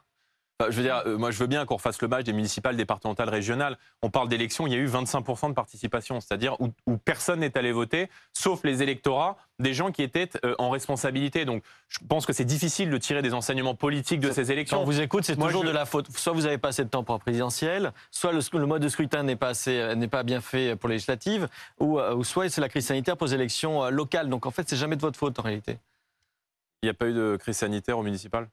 je veux dire, euh, moi je veux bien qu'on refasse le match des municipales, départementales, régionales. On parle d'élections, il y a eu 25% de participation, c'est-à-dire où, personne n'est allé voter, sauf les électorats des gens qui étaient euh, en responsabilité. Donc je pense que c'est difficile de tirer des enseignements politiques de ces élections. on vous écoute, c'est toujours de la faute. Soit vous avez pas assez de temps pour la présidentielle, soit le, mode de scrutin n'est pas, assez, euh, pas bien fait pour les législatives, ou, ou soit c'est la crise sanitaire pour les élections locales. Donc en fait, c'est jamais de votre faute en réalité. Il n'y a pas eu de crise sanitaire au municipal?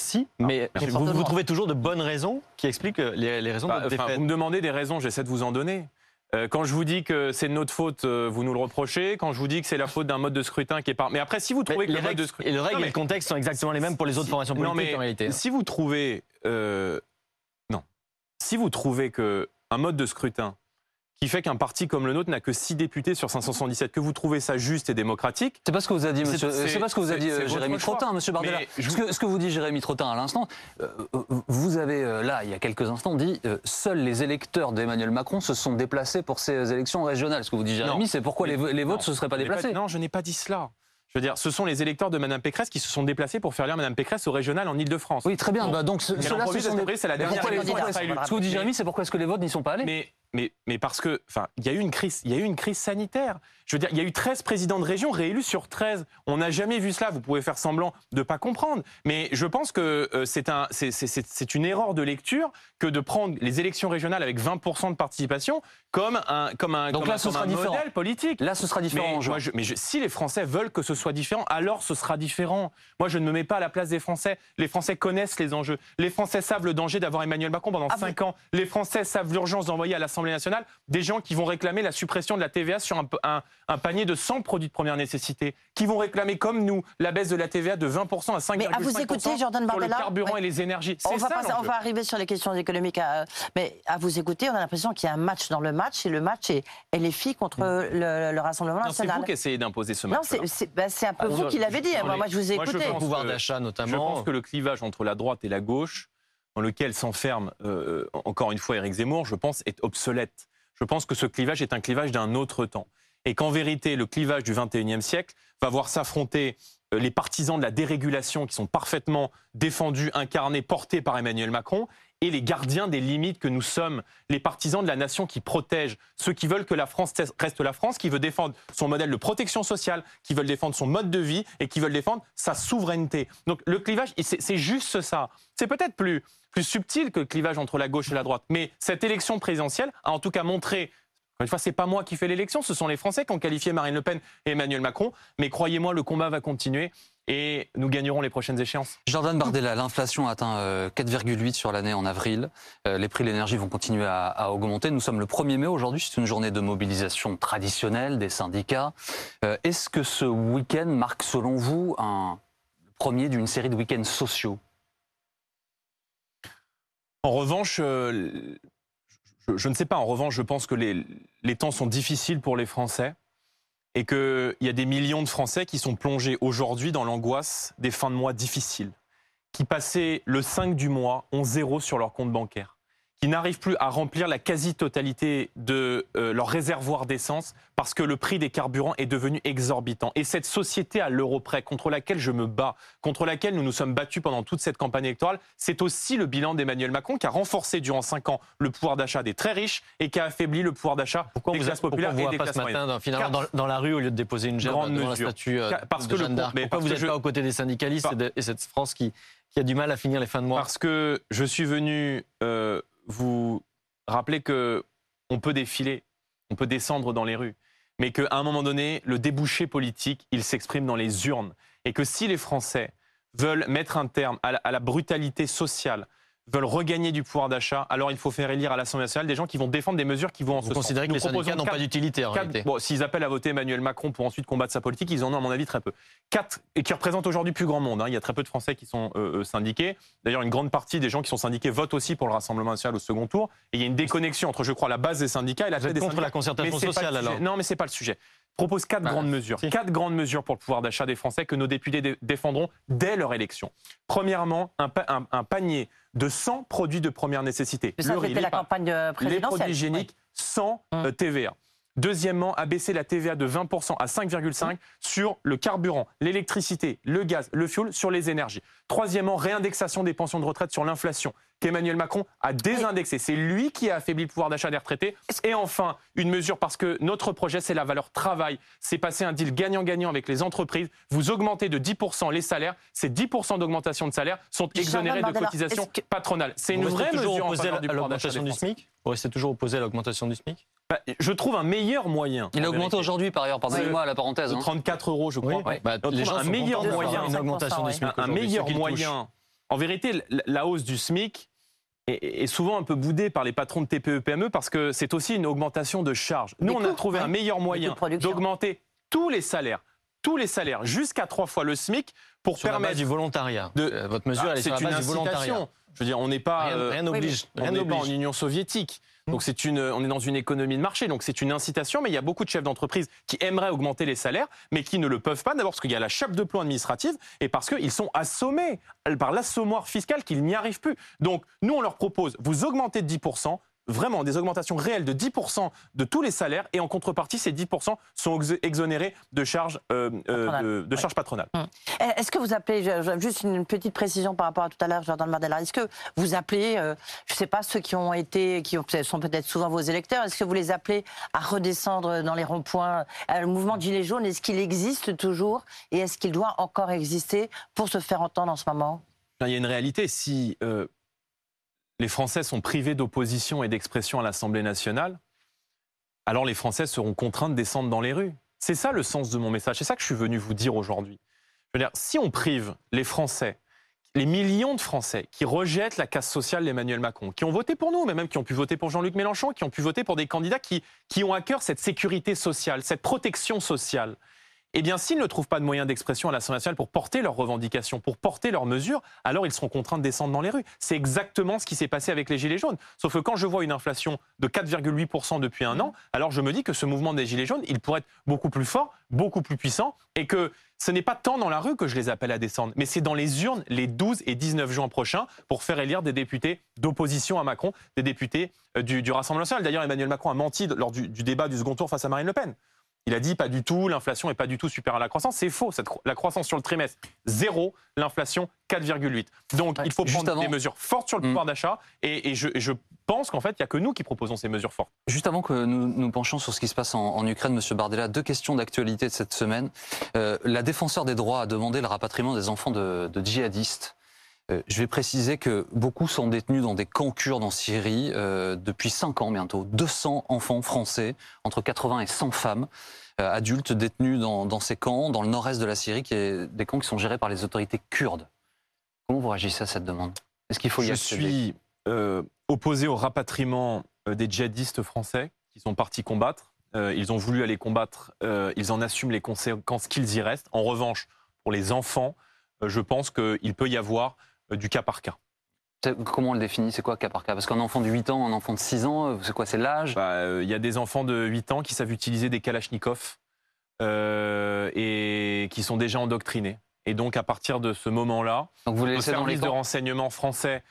Si, ah, mais vous, trouvez toujours de bonnes raisons qui expliquent les, raisons de votre Vous me demandez des raisons, j'essaie de vous en donner. Euh, quand je vous dis que c'est de notre faute, euh, vous nous le reprochez. Quand je vous dis que c'est la faute d'un mode de scrutin qui est pas. Mais après, si vous trouvez que les le mode de scrutin. Et le règle et le contexte sont exactement les mêmes pour les autres formations politiques non, mais en réalité. Si vous trouvez. Euh, non. Si vous trouvez que un mode de scrutin qui fait qu'un parti comme le nôtre n'a que 6 députés sur 577. Que vous trouvez ça juste et démocratique C'est pas ce que vous a dit, monsieur. C'est pas ce que vous a dit euh, Jérémy Trottin, monsieur Bardella. Ce, que, vous dit Jérémy Trottin à l'instant, euh, vous avez euh, là, il y a quelques instants, dit seuls les électeurs d'Emmanuel Macron se sont déplacés pour ces élections régionales. Ce que vous dit Jérémy, c'est pourquoi les, votes ne se seraient pas déplacés. non, je n'ai pas dit cela. Je veux dire, ce sont les électeurs de Mme Pécresse qui se sont déplacés pour faire lire Mme Pécresse au régional en Ile-de-France. Oui, très bien. Bah, donc, ce sont c'est la dernière Ce que vous dit Jérémy, c'est pourquoi est-ce que les votes n'y sont pas allés mais, mais, mais parce que, enfin, il y a eu une crise, il y a eu une crise sanitaire. Je veux dire, il y a eu 13 présidents de région réélus sur 13. On n'a jamais vu cela. Vous pouvez faire semblant de ne pas comprendre. Mais je pense que euh, c'est un, c'est une erreur de lecture que de prendre les élections régionales avec 20% de participation comme un, comme un, Donc là, ce sera différent. modèle politique. Là, ce sera différent. Mais, moi, mais si les Français veulent que ce soit différent, alors ce sera différent. Moi, je ne me mets pas à la place des Français. Les Français connaissent les enjeux. Les Français savent le danger d'avoir Emmanuel Macron pendant 5 ah, ans. Les Français savent l'urgence d'envoyer à l'Assemblée nationale des gens qui vont réclamer la suppression de la TVA sur un, un, un panier de 100 produits de première nécessité, qui vont réclamer comme nous la baisse de la TVA de 20% à 5,5% Mais à vous écouter, Jordan Bardella, le carburant et les énergies. On va, on va arriver sur les questions économiques. Euh, mais à vous écouter, on a l'impression qu'il y a un match dans le match et le match est, LFI contre mm. le, Rassemblement national. C'est vous qui essayez d'imposer ce match. Non, bah, c'est un peu vous qui l'avez dit. Moi, moi, je vous ai écouté. Le pouvoir d'achat, notamment. Je pense que le clivage entre la droite et la gauche, dans lequel s'enferme euh, encore une fois Éric Zemmour, je pense, est obsolète. Je pense que ce clivage est un clivage d'un autre temps et qu'en vérité, le clivage du 21e siècle va voir s'affronter euh, les partisans de la dérégulation qui sont parfaitement défendus, incarnés, portés par Emmanuel Macron, et les gardiens des limites que nous sommes, les partisans de la nation qui protègent, ceux qui veulent que la France reste la France, qui veut défendre son modèle de protection sociale, qui veulent défendre son mode de vie et qui veulent défendre sa souveraineté. Donc le clivage, c'est juste ça. C'est peut-être plus, plus subtil que le clivage entre la gauche et la droite, mais cette élection présidentielle a en tout cas montré une fois, c'est pas moi qui fais l'élection, ce sont les Français qui ont qualifié Marine Le Pen et Emmanuel Macron. Mais croyez-moi, le combat va continuer. Et nous gagnerons les prochaines échéances. Jordan Bardella, l'inflation atteint euh, 4,8 sur l'année en avril. Euh, les prix de l'énergie vont continuer à, à augmenter. Nous sommes le 1er mai aujourd'hui. C'est une journée de mobilisation traditionnelle des syndicats. Euh, Est-ce que ce week-end marque, selon vous, un premier d'une série de week-ends sociaux? En revanche, euh, je, je ne sais pas. En revanche, je pense que les, les temps sont difficiles pour les Français et qu'il y a des millions de Français qui sont plongés aujourd'hui dans l'angoisse des fins de mois difficiles, qui passaient le 5 du mois ont zéro sur leur compte bancaire, qui n'arrivent plus à remplir la quasi-totalité de euh, leur réservoir d'essence parce que le prix des carburants est devenu exorbitant. Et cette société à l'euro près, contre laquelle je me bats, contre laquelle nous nous sommes battus pendant toute cette campagne électorale, c'est aussi le bilan d'Emmanuel Macron qui a renforcé durant 5 ans le pouvoir d'achat des très riches et qui a affaibli le pouvoir d'achat Pourquoi des vous classes pourquoi populaires vous et des pas classes moyennes matin dans, finalement dans, dans la rue au lieu de déposer une gerbe devant la statue euh, parce de que Jeanne d'Arc. Pourquoi vous n'êtes je- pas aux côtés des syndicalistes et, de- et cette France qui, qui a du mal à finir les fins de mois? Parce que je suis venu euh, vous rappeler que on peut défiler, on peut descendre dans les rues, mais qu'à un moment donné, le débouché politique, il s'exprime dans les urnes. Et que si les Français veulent mettre un terme à la brutalité sociale, veulent regagner du pouvoir d'achat, alors il faut faire élire à l'Assemblée nationale des gens qui vont défendre des mesures qui vont en Vous ce considérez sens. que les Nous syndicats n'ont pas d'utilité en Quatre- réalité bon, s'ils appellent à voter Emmanuel Macron pour ensuite combattre sa politique, ils en ont à mon avis très peu. Quatre, et qui représentent aujourd'hui plus grand monde. hein. Il y a très peu de Français qui sont euh, euh, syndiqués. D'ailleurs, une grande partie des gens qui sont syndiqués votent aussi pour le Rassemblement national au second tour. Et il y a une déconnexion entre, je crois, la base des syndicats et la tête des contre syndicats. la concertation sociale alors Non, mais c'est pas le sujet. Propose quatre Bah, grandes mesures. si. Quatre grandes mesures pour le pouvoir d'achat des Français que nos députés dé- défendront dès leur élection. Premièrement, un, pa- un- un panier de 100 produits de première nécessité. Ça, Le riz, c'était les la campagne euh, les produits hygiéniques sans Hum. euh, TVA. Deuxièmement, abaisser la TVA de 20% à 5,5% sur le carburant, l'électricité, le gaz, le fioul, sur les énergies. Troisièmement, réindexation des pensions de retraite sur l'inflation, qu'Emmanuel Macron a désindexé. C'est lui qui a affaibli le pouvoir d'achat des retraités. Et enfin, une mesure parce que notre projet, c'est la valeur travail. C'est passer un deal gagnant-gagnant avec les entreprises. Vous augmentez de 10% les salaires. Ces 10% d'augmentation de salaire sont exonérés de cotisations patronales. C'est une vraie mesure en faveur du pouvoir d'achat Vous restez toujours opposé à l'augmentation du SMIC? Bah, je trouve un meilleur moyen. Il a en augmenté aujourd'hui, par ailleurs, pardonnez-moi la parenthèse. de hein. 34 euros, je crois. Oui. Bah, les gens un meilleur moyen, d'avoir une augmentation du oui. SMIC un, un meilleur moyen. En vérité, la, hausse du SMIC est, est souvent un peu boudée par les patrons de TPE-PME parce que c'est aussi une augmentation de charges. Nous, Des on a trouvé un meilleur moyen d'augmenter tous les salaires, tous les salaires jusqu'à trois fois le SMIC pour Sur la base permettre du volontariat. de- Euh, Votre mesure, Ah, elle est sur la une du volontariat. incitation. Je veux dire, on n'est pas. Rien euh, rien n'oblige. on n'est pas en. Union soviétique. Donc c'est une, on est dans une économie de marché, donc c'est une incitation, mais il y a beaucoup de chefs d'entreprise qui aimeraient augmenter les salaires, mais qui ne le peuvent pas, d'abord parce qu'il y a la chape de plomb administrative, et parce qu'ils sont assommés par l'assommoir fiscal qu'ils n'y arrivent plus. Donc nous, on leur propose, vous augmentez de 10%, vraiment des augmentations réelles de 10% de tous les salaires, et en contrepartie, ces 10% sont ex- exonérés de charges, euh, euh, Patronales. de, charges patronales. Eh, Est-ce que vous appelez, juste une petite précision par rapport à tout à l'heure, Jordan Bardella, est-ce que vous appelez, euh, je ne sais pas, ceux qui ont été, qui ont- sont peut-être souvent vos électeurs, est-ce que vous les appelez à redescendre dans les ronds-points Le mouvement de Gilets jaunes, est-ce qu'il existe toujours et est-ce qu'il doit encore exister pour se faire entendre en ce moment? Il y a une réalité. Si euh, les Français sont privés d'opposition et d'expression à l'Assemblée nationale, alors les Français seront contraints de descendre dans les rues. C'est ça le sens de mon message. C'est ça que je suis venu vous dire aujourd'hui. Si on prive les Français, les millions de Français qui rejettent la casse sociale d'Emmanuel Macron, qui ont voté pour nous, mais même qui ont pu voter pour Jean-Luc Mélenchon, qui ont pu voter pour des candidats qui, qui ont à cœur cette sécurité sociale, cette protection sociale, eh bien, s'ils ne trouvent pas de moyens d'expression à l'Assemblée nationale pour porter leurs revendications, pour porter leurs mesures, alors ils seront contraints de descendre dans les rues. C'est exactement ce qui s'est passé avec les Gilets jaunes. Sauf que quand je vois une inflation de 4,8% depuis un an, alors je me dis que ce mouvement des Gilets jaunes, il pourrait être beaucoup plus fort, beaucoup plus puissant, et que ce n'est pas tant dans la rue que je les appelle à descendre, mais c'est dans les urnes les 12 et 19 juin prochains pour faire élire des députés d'opposition à Macron, des députés euh, du, Rassemblement national. D'ailleurs, Emmanuel Macron a menti lors du débat du second tour face à Marine Le Pen. Il a dit pas du tout, l'inflation est pas du tout supérieure à la croissance. C'est faux. Cette, la croissance sur le trimestre, zéro. L'inflation, 4,8. Donc, Ouais, il faut prendre avant- des mesures fortes sur le Mm. pouvoir d'achat. Et, et je, et je pense qu'en fait, il n'y a que nous qui proposons ces mesures fortes. Juste avant que nous nous penchions sur ce qui se passe en, en Ukraine, Monsieur Bardella, deux questions d'actualité de cette semaine. Euh, la défenseur des droits a demandé le rapatriement des enfants de, de djihadistes. Euh, je vais préciser que beaucoup sont détenus dans des camps kurdes en Syrie euh, depuis 5 ans bientôt. 200 enfants français, entre 80 et 100 femmes euh, adultes détenus dans, dans, ces camps, dans le nord-est de la Syrie, qui est des camps qui sont gérés par les autorités kurdes. Comment vous réagissez à cette demande? Est-ce qu'il faut y Je suis opposé au rapatriement des djihadistes français qui sont partis combattre. ils ont voulu aller combattre, ils en assument les conséquences qu'ils y restent. En revanche, pour les enfants, je pense qu'il peut y avoir du cas par cas. Comment on le définit? C'est quoi cas par cas? Parce qu'un enfant de 8 ans, un enfant de 6 ans, euh, c'est quoi? C'est l'âge? Bah, euh, Il y a des enfants de 8 ans qui savent utiliser des kalachnikovs et qui sont déjà endoctrinés. Et donc, à partir de ce moment-là, donc vous les services de renseignement français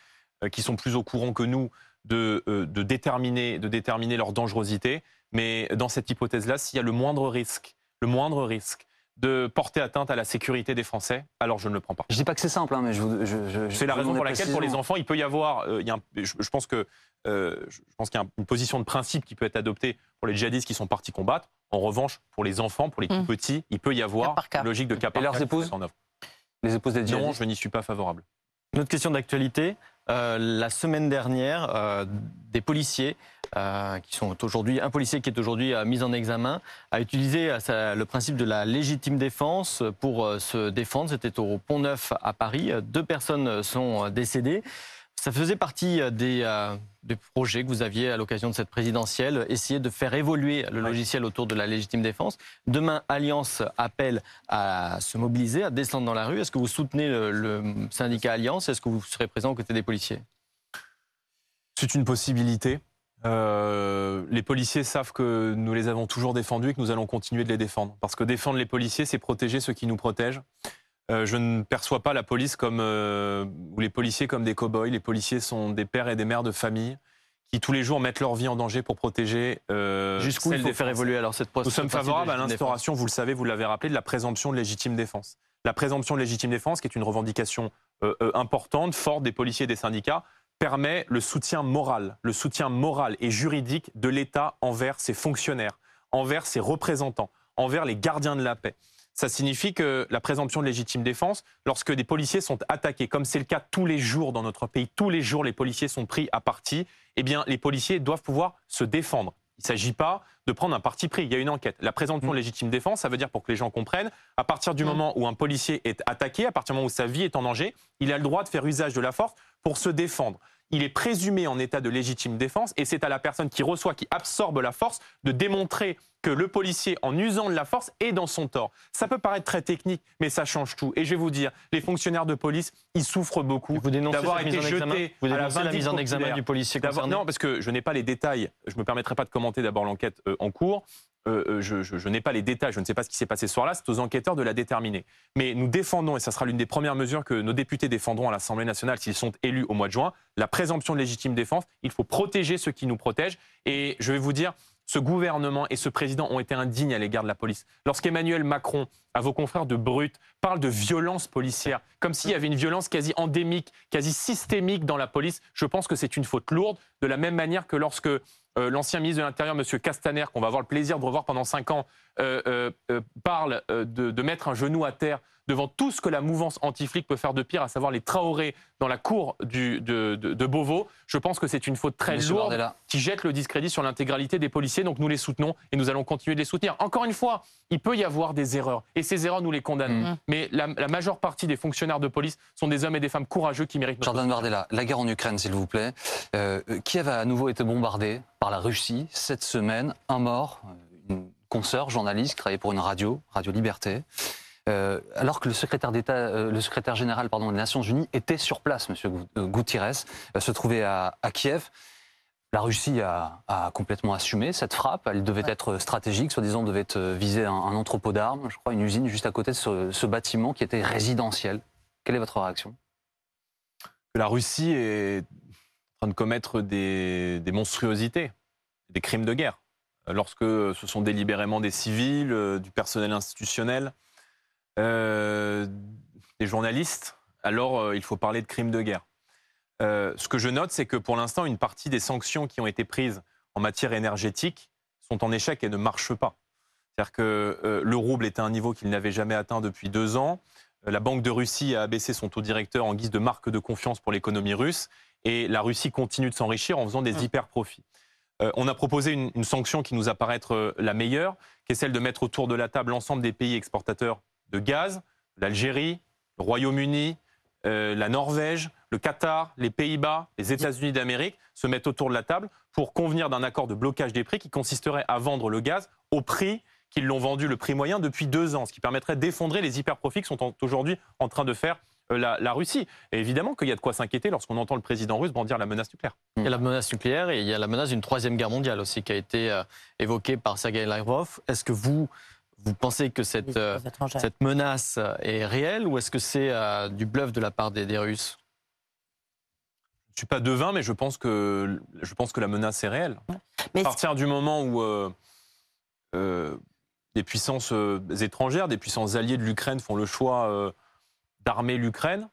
qui sont plus au courant que nous de, de, déterminer, de déterminer leur dangerosité. Mais dans cette hypothèse-là, s'il y a le moindre risque, le moindre risque de porter atteinte à la sécurité des Français, alors je ne le prends pas. Je dis pas que c'est simple, hein, mais je, je, c'est la raison pour laquelle pour les enfants, il peut y avoir, euh, il y a je, pense que euh, je pense qu'il y a une position de principe qui peut être adoptée pour les djihadistes qui sont partis combattre. En revanche, pour les enfants, pour les tout mmh. petits, il peut y avoir une logique de cas par Et leurs épouses Les épouses des djihadistes Non, je n'y suis pas favorable. Une autre question d'actualité. Euh, la semaine dernière, euh, des policiers, euh, qui sont aujourd'hui, un policier qui est aujourd'hui mis en examen, a utilisé le principe de la légitime défense pour se défendre. C'était au Pont Neuf à Paris. Deux personnes sont décédées. Ça faisait partie euh, euh, des, projets que vous aviez à l'occasion de cette présidentielle, essayer de faire évoluer le logiciel autour de la légitime défense. Demain, Alliance appelle à se mobiliser, à descendre dans la rue. Est-ce que vous soutenez le, syndicat Alliance? Est-ce que vous serez présent aux côtés des policiers? C'est une possibilité. Euh, les policiers savent que nous les avons toujours défendus et que nous allons continuer de les défendre. Parce que défendre les policiers, c'est protéger ceux qui nous protègent. Euh, je ne perçois pas la police comme euh, ou les policiers comme des cow-boys. Les policiers sont des pères et des mères de famille qui tous les jours mettent leur vie en danger pour protéger. Euh, Jusqu'où il faut faire évoluer alors cette Nous sommes favorables à l'instauration, vous le savez, vous l'avez rappelé, de la présomption de légitime défense. La présomption de légitime défense, qui est une revendication importante, forte des policiers et des syndicats, permet le soutien moral, le soutien moral et juridique de l'État envers ses fonctionnaires, envers ses représentants, envers les gardiens de la paix ça signifie que la présomption de légitime défense, lorsque des policiers sont attaqués, comme c'est le cas tous les jours dans notre pays, tous les jours les policiers sont pris à partie, eh bien les policiers doivent pouvoir se défendre. Il ne s'agit pas de prendre un parti pris. Il y a une enquête. La présomption de mmh. légitime défense, ça veut dire, pour que les gens comprennent, à partir du mmh. moment où un policier est attaqué, à partir du moment où sa vie est en danger, il a le droit de faire usage de la force pour se défendre il est présumé en état de légitime défense et c'est à la personne qui reçoit, qui absorbe la force, de démontrer que le policier, en usant de la force, est dans son tort. Ça peut paraître très technique, mais ça change tout. Et je vais vous dire, les fonctionnaires de police, ils souffrent beaucoup d'avoir été jetés vous à la, la mise en examen du policier concerné Non, parce que je n'ai pas les détails. Je ne me permettrai pas de commenter d'abord l'enquête euh, en cours. Euh, euh, je, n'ai pas les détails, je ne sais pas ce qui s'est passé ce soir-là, c'est aux enquêteurs de la déterminer. Mais nous défendons, et ça sera l'une des premières mesures que nos députés défendront à l'Assemblée nationale s'ils sont élus au mois de juin, la présomption de légitime défense. Il faut protéger ceux qui nous protègent. Et je vais vous dire, ce gouvernement et ce président ont été indignes à l'égard de la police. Lorsqu'Emmanuel Macron, à vos confrères de Brut, parle de violence policière, comme s'il y avait une violence quasi endémique, quasi systémique dans la police, je pense que c'est une faute lourde, de la même manière que lorsque euh, l'ancien ministre de l'Intérieur, M. Castaner, qu'on va avoir le plaisir de revoir pendant cinq ans, euh, euh, parle de, mettre un genou à terre devant tout ce que la mouvance anti-flic peut faire de pire, à savoir les Traoré dans la cour de, de, Beauvau, je pense que c'est une faute très lourde qui jette le discrédit sur l'intégralité des policiers. Donc nous les soutenons et nous allons continuer de les soutenir. Encore une fois, il peut y avoir des erreurs et ces erreurs, nous les condamnons. Mm. Mais la, majeure partie des fonctionnaires de police sont des hommes et des femmes courageux qui méritent notre Jordan Bardella, la guerre en Ukraine, s'il vous plaît. Euh, Kiev a à nouveau été bombardé par la Russie cette semaine. Un mort, une consoeur journaliste travaillait pour une radio, Radio Liberté. Euh, alors que le secrétaire d'État, euh, le secrétaire général pardon, des Nations Unies était sur place, Monsieur Gutiérrez, euh, se trouvait à, Kiev. La Russie a, complètement assumé cette frappe. Elle devait être stratégique, soi-disant devait viser un, un entrepôt d'armes, je crois, une usine juste à côté de ce, bâtiment qui était résidentiel. Quelle est votre réaction? La Russie est en train de commettre des, des monstruosités, des crimes de guerre. Lorsque ce sont délibérément des civils, du personnel institutionnel, euh, des journalistes, alors euh, il faut parler de crimes de guerre. Euh, ce que je note, c'est que pour l'instant, une partie des sanctions qui ont été prises en matière énergétique sont en échec et ne marchent pas. C'est-à-dire que le rouble est à un niveau qu'il n'avait jamais atteint depuis deux ans. la Banque de Russie a abaissé son taux directeur en guise de marque de confiance pour l'économie russe. Et la Russie continue de s'enrichir en faisant des Mm. hyper-profits. Euh, on a proposé une, une sanction qui nous apparaît être la meilleure, qui est celle de mettre autour de la table l'ensemble des pays exportateurs de gaz, l'Algérie, le Royaume-Uni, euh, la Norvège, le Qatar, les Pays-Bas, les États-Unis d'Amérique se mettent autour de la table pour convenir d'un accord de blocage des prix qui consisterait à vendre le gaz au prix qu'ils l'ont vendu le prix moyen depuis deux ans, ce qui permettrait d'effondrer les hyper-profits que sont aujourd'hui en train de faire euh, la, la Russie. Et évidemment qu'il y a de quoi s'inquiéter lorsqu'on entend le président russe brandir la menace nucléaire. Il y a la menace nucléaire et il y a la menace d'une troisième guerre mondiale aussi qui a été euh, évoquée par Sergei Lavrov. Est-ce que vous, vous pensez que cette, euh, cette menace euh, est réelle ou est-ce que c'est euh, du bluff de la part des, des Russes? Je ne suis pas devin, mais je pense que, je pense que la menace est réelle. Mais À partir du moment où euh, euh, des puissances euh, étrangères, des puissances alliées de l'Ukraine font le choix euh, d'armer l'Ukraine,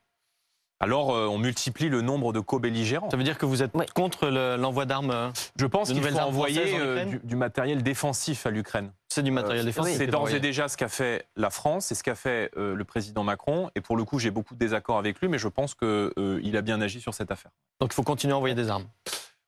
alors euh, on multiplie le nombre de co-belligérants. Ça veut dire que vous êtes Oui. contre le- l'envoi d'armes euh, Je pense qu'il faut envoyer en euh, du, du matériel défensif à l'Ukraine. C'est du matériel Euh, défensif. C'est d'ores et déjà ce qu'a fait la France, c'est ce qu'a fait euh, le président Macron. Et pour le coup, j'ai beaucoup de désaccords avec lui, mais je pense qu'il a bien agi sur cette affaire. Donc il faut continuer à envoyer des armes.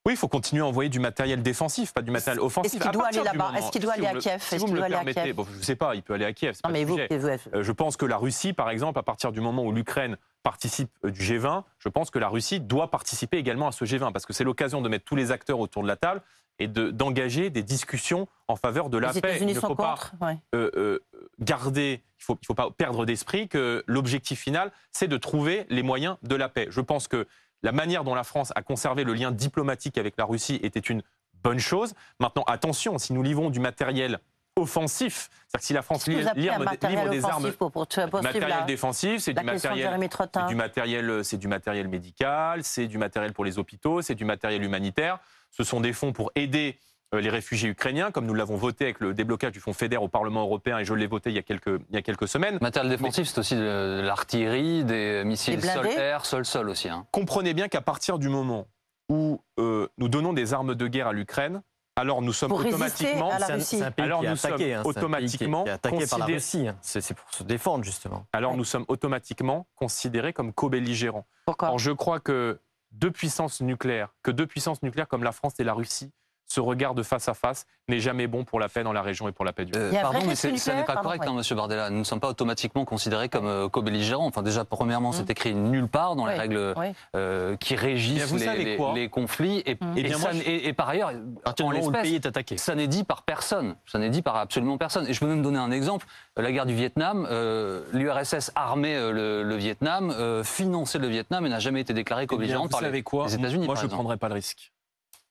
Oui, il faut continuer à envoyer du matériel défensif, pas du matériel offensif. Est-ce qu'il doit aller là-bas Est-ce qu'il doit si aller à Kiev Si vous me le permettez, bon, je ne sais pas, il peut aller à Kiev. Non, pas mais vous, Euh, je pense que la Russie, par exemple, à partir du moment où l'Ukraine participe euh, du G20, je pense que la Russie doit participer également à ce G20 parce que c'est l'occasion de mettre tous les acteurs autour de la table et de- d'engager des discussions en faveur de la les paix. Il États-Unis ne sont faut pas contre ouais. euh, euh, garder, il faut, il faut pas perdre d'esprit que l'objectif final, c'est de trouver les moyens de la paix. Je pense que la manière dont la France a conservé le lien diplomatique avec la Russie était une bonne chose. Maintenant, attention, si nous livrons du matériel offensif, c'est-à-dire que si la France livre, des armes, offensif pour, pour, pour du matériel la, défensif, c'est du matériel c'est du matériel, c'est du matériel médical, c'est du matériel pour les hôpitaux, c'est du matériel humanitaire. Ce sont des fonds pour aider les réfugiés ukrainiens, comme nous l'avons voté avec le déblocage du fonds FEDER au Parlement européen et je l'ai voté il y a quelques, il y a quelques semaines. Matériel défensif, c'est aussi de, l'artillerie, des missiles sol-air, sol-sol aussi. hein. Comprenez bien qu'à partir du moment où euh, nous donnons des armes de guerre à l'Ukraine, alors nous sommes Pour automatiquement à la Russie. Un pays Alors qui sommes hein, automatiquement considérés- hein. C'est c'est pour se défendre justement. alors Ouais. nous sommes automatiquement considérés comme co-belligérants. Pourquoi? Or, je crois que deux puissances nucléaires, que deux puissances nucléaires comme la France et la Russie se regardent face à face n'est jamais bon pour la paix dans la région et pour la paix du monde. Euh, pardon, mais ce n'est pas pardon, correct, ouais. hein, Monsieur Bardella. Nous ne sommes pas automatiquement considérés comme euh, co-belligérants. Enfin, déjà, premièrement, c'est écrit nulle part dans les règles euh, qui régissent vous les, savez les- quoi les conflits. Et, Mm. et Eh bien, ça- moi, je- et- et par ailleurs, À partir en du moment où le l'espèce, pays est attaqué. ça n'est dit par personne. Ça n'est dit par absolument personne. Et je peux même donner un exemple. La guerre du Vietnam, euh, l'URSS armait euh, le, le Vietnam, euh, finançait le Vietnam et n'a jamais été déclaré Eh bien, co-belligérant vous par les, savez quoi les États-Unis. Moi, par je ne exemple. prendrai pas le risque.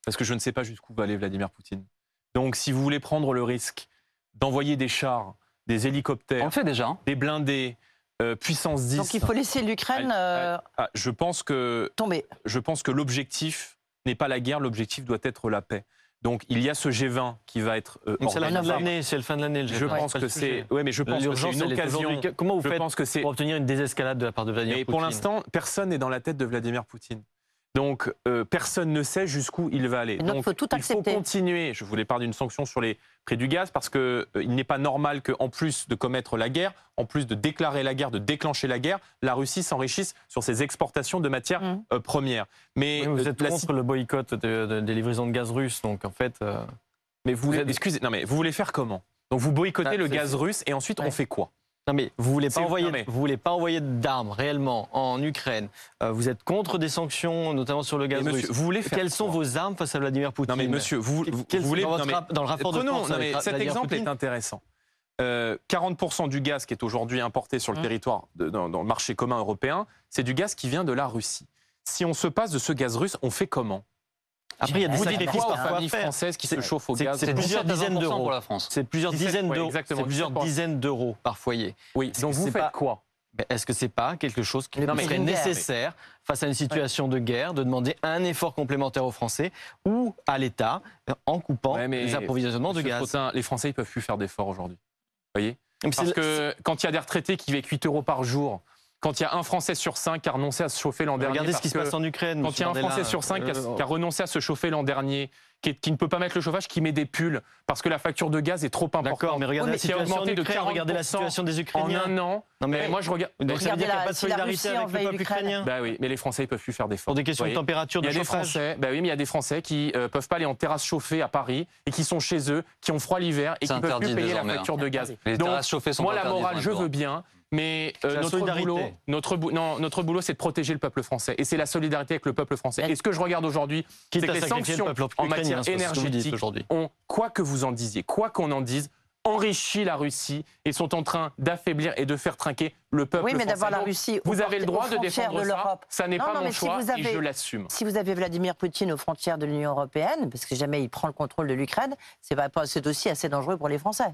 Parce que je ne sais pas jusqu'où va aller Vladimir Poutine. Donc, si vous voulez prendre le risque d'envoyer des chars, des On hélicoptères, le fait déjà. hein. des blindés, euh, puissance 10... Donc il faut laisser l'Ukraine euh, Ah, je pense que tomber. je pense que l'objectif n'est pas la guerre, l'objectif doit être la paix. Donc il y a ce G20 qui va être euh, C'est la fin de l'année, c'est le fin de l'année. le Je G20, pense que c'est ouais, mais je pense que c'est une occasion. Comment vous Je faites pense que c'est pour obtenir une désescalade de la part de Vladimir mais Poutine? pour l'instant personne n'est dans la tête de Vladimir Poutine. Donc euh, personne ne sait jusqu'où il va aller. Et donc, faut tout il accepter. faut continuer. Je voulais parler d'une sanction sur les prix du gaz parce que euh, il n'est pas normal qu'en plus de commettre la guerre, en plus de déclarer la guerre, de déclencher la guerre, la Russie s'enrichisse sur ses exportations de matières Mhm. euh, premières. Mais Oui, vous euh, êtes la contre le boycott de- de- des livraisons de gaz russe, donc en fait. euh, Mais vous, Vous êtes- excusez, non mais vous voulez faire comment? Donc vous boycottez Ah, le gaz russe et ensuite Ouais. on fait quoi? Non mais vous voulez pas envoyer, non, mais- vous voulez pas envoyer d'armes réellement en Ukraine. Euh, vous êtes contre des sanctions, notamment sur le gaz monsieur, russe. vous voulez faire Quelles sont vos armes face à Vladimir Poutine Non mais monsieur, vous, voulez dans, non, mais- le rapport de non, avec mais cet Vladimir exemple Poutine est intéressant. Euh, 40% du gaz qui est aujourd'hui importé sur le Mmh. territoire, de- dans, dans le marché commun européen, c'est du gaz qui vient de la Russie. Si on se passe de ce gaz russe, on fait comment? Après, il y a des Vous dites sacrifices Quoi aux familles françaises qui se chauffent au gaz c'est plusieurs 17 à 20% dizaines d'euros. pour la France. C'est plusieurs 17, dizaines d'euros. exactement, C'est plusieurs 17%. dizaines d'euros par foyer. Oui, donc vous faites quoi est-ce que c'est pas quelque chose qui non, serait nécessaire face à une situation de guerre de demander un effort complémentaire aux Français ou à l'État en coupant Ouais, les approvisionnements de gaz les Français, ils peuvent plus faire d'efforts aujourd'hui. Voyez Parce que quand il y a des retraités qui vivent 8 euros par jour, quand il y a un Français sur 5 qui a renoncé à se chauffer l'an dernier, Regardez ce qui se passe en Ukraine. quand il y a un. Français sur 5 qui, a- Euh, qui a renoncé à se chauffer l'an dernier, qui, qui, ne peut pas mettre le chauffage, qui met des pulls parce que la facture de gaz est trop importante. D'accord, mais regardez la situation de regardez la situation des Ukrainiens. En un an. Non mais, moi je regarde. Donc ça veut dire qu'il n'y a pas de solidarité avec le peuple ukrainien. Bah oui, mais les Français ils peuvent plus faire d'efforts. Pour des questions de température, de il y a des Français. Bah oui, mais il y a des Français qui euh, peuvent pas aller en terrasse chauffée à Paris et qui sont chez eux, qui ont froid l'hiver et qui peuvent plus payer la facture de gaz. Les terrasses chauffées sont moi la morale, je veux bien. Mais euh, notre, boulot, notre, non, notre boulot, c'est de protéger le peuple français. Et c'est la solidarité avec le peuple français. Et ce que je regarde aujourd'hui, c'est que les sanctions en matière énergétique ont, quoi que vous en disiez, quoi qu'on en dise, enrichi la Russie et sont en train d'affaiblir et de faire trinquer le peuple oui, mais français. la Russie vous avez le droit de défendre de ça. Ça n'est pas mon choix et je l'assume. Si vous avez Vladimir Poutine aux frontières de l'Union européenne, parce que jamais il prend le contrôle de l'Ukraine, c'est aussi assez dangereux pour les Français.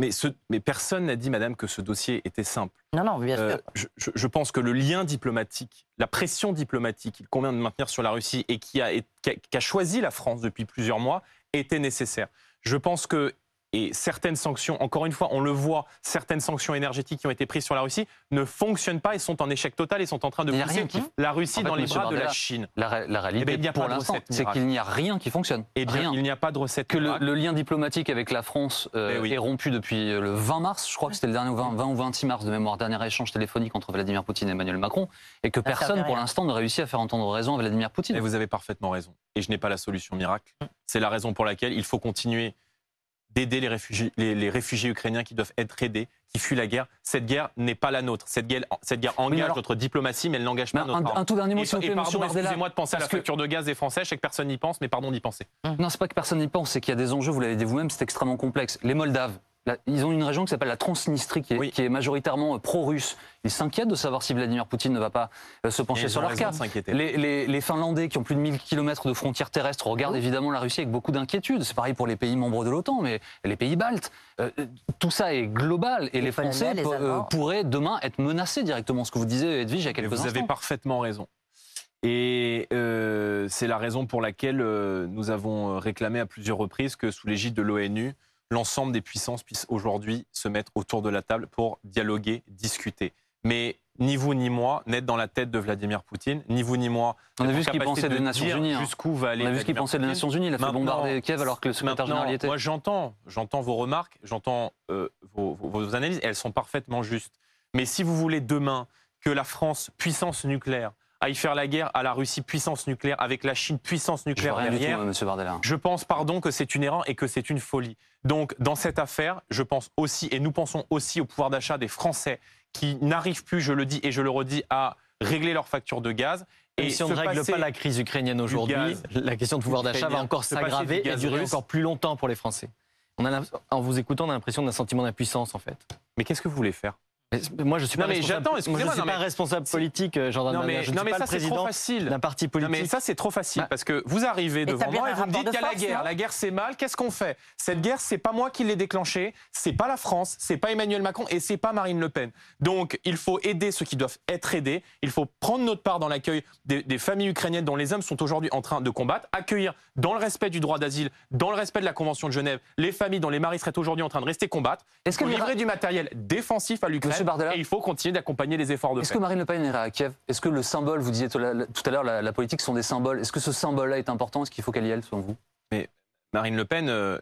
Mais, ce, mais personne n'a dit, madame, que ce dossier était simple. Non, non, bien euh, sûr. je, je, pense que le lien diplomatique, la pression diplomatique qu'il convient de maintenir sur la Russie et qui a, qui a choisi la France depuis plusieurs mois était nécessaire. Je pense que et certaines sanctions, encore une fois, on le voit, certaines sanctions énergétiques qui ont été prises sur la Russie ne fonctionnent pas et sont en échec total et sont en train de pousser la Russie dans les bras de la Chine. La, réalité, eh pour l'instant, c'est qu'il n'y a rien qui fonctionne. Eh bien, il n'y a pas de recette. Que le, lien diplomatique avec la France euh, eh est rompu depuis le 20 mars, je crois que c'était le dernier 20, 20, ou 26 mars de mémoire, dernier échange téléphonique entre Vladimir Poutine et Emmanuel Macron, et que personne, pour l'instant, ne réussit à faire entendre raison à Vladimir Poutine. Et vous avez parfaitement raison. Et je n'ai pas la solution miracle. C'est la raison pour laquelle il faut continuer d'aider les réfugiés, les, réfugiés ukrainiens qui doivent être aidés, qui fuient la guerre. Cette guerre n'est pas la nôtre. Cette guerre, cette guerre engage notre diplomatie, mais elle n'engage pas notre un, un, tout dernier mot, pardon, excusez-moi de penser à la facture de gaz des Français. Je sais que personne n'y pense, mais pardon d'y penser. Non, c'est pas que personne n'y pense, c'est qu'il y a des enjeux, vous l'avez dit vous-même, c'est extrêmement complexe. Les Moldaves, ils ont une région qui s'appelle la Transnistrie, qui est, majoritairement euh, pro-russe. Ils s'inquiètent de savoir si Vladimir Poutine ne va pas euh, se pencher sur leur cas. Les, Finlandais, qui ont plus de 1000 km de frontières terrestres, regardent évidemment la Russie avec beaucoup d'inquiétude. C'est pareil pour les pays membres de l'OTAN, mais les pays baltes. Euh, tout ça est global et les, Français pourraient demain être menacés directement. Ce que vous disiez, Edwige, il y a quelques instants. Vous avez parfaitement raison. Et c'est la raison pour laquelle nous avons réclamé à plusieurs reprises que sous l'égide de l'ONU, l'ensemble des puissances puissent aujourd'hui se mettre autour de la table pour dialoguer, discuter. Mais ni vous ni moi n'êtes dans la tête de Vladimir Poutine, ni vous ni moi. On a vu ce qu'il pensait des Nations Unies. Hein. Jusqu'où va aller On a vu ce qu'il pensait des Nations Unies. Il a fait bombarder Kiev alors que le secrétaire général y était. Moi, j'entends, j'entends vos remarques, j'entends euh, vos, vos analyses. elles sont parfaitement justes. Mais si vous voulez demain que la France, puissance nucléaire, aille faire la guerre à la Russie puissance nucléaire avec la Chine puissance nucléaire derrière. Je pense pardon que c'est une erreur et que c'est une folie. Donc dans cette affaire, je pense aussi et nous pensons aussi au pouvoir d'achat des Français qui n'arrivent plus, je le dis et je le redis, à régler leurs factures de gaz. Et si on ne règle pas la crise ukrainienne aujourd'hui, la question de pouvoir d'achat va encore s'aggraver et durer encore plus longtemps pour les Français. On a, en vous écoutant, on a l'impression d'un sentiment d'impuissance en fait. Mais qu'est-ce que vous voulez faire? Moi, je suis pas, responsable, moi, je suis pas responsable politique, euh, Jordan Non, mais, je non, mais pas ça, c'est trop facile. d'un parti politique. Non, mais ça, c'est trop facile bah, parce que vous arrivez devant moi et vous me dites qu'il y a la guerre. La guerre, c'est mal. Qu'est-ce qu'on fait? Cette guerre, c'est pas moi qui l'ai déclenchée. C'est pas la France. C'est pas Emmanuel Macron et c'est pas Marine Le Pen. Donc, il faut aider ceux qui doivent être aidés. Il faut prendre notre part dans l'accueil des, des, familles ukrainiennes dont les hommes sont aujourd'hui en train de combattre. Accueillir dans le respect du droit d'asile, dans le respect de la Convention de Genève, les familles dont les maris seraient aujourd'hui en train de rester combattre. Est-ce que livrer du matériel défensif à l'Ukraine et il faut continuer d'accompagner les efforts de Est-ce que Marine Le Pen ira à Kiev? Est-ce que le symbole, vous disiez tout à l'heure, la, politique sont des symboles. Est-ce que ce symbole-là est important? Est-ce qu'il faut qu'elle y aille, selon vous? Mais Marine Le Pen, euh,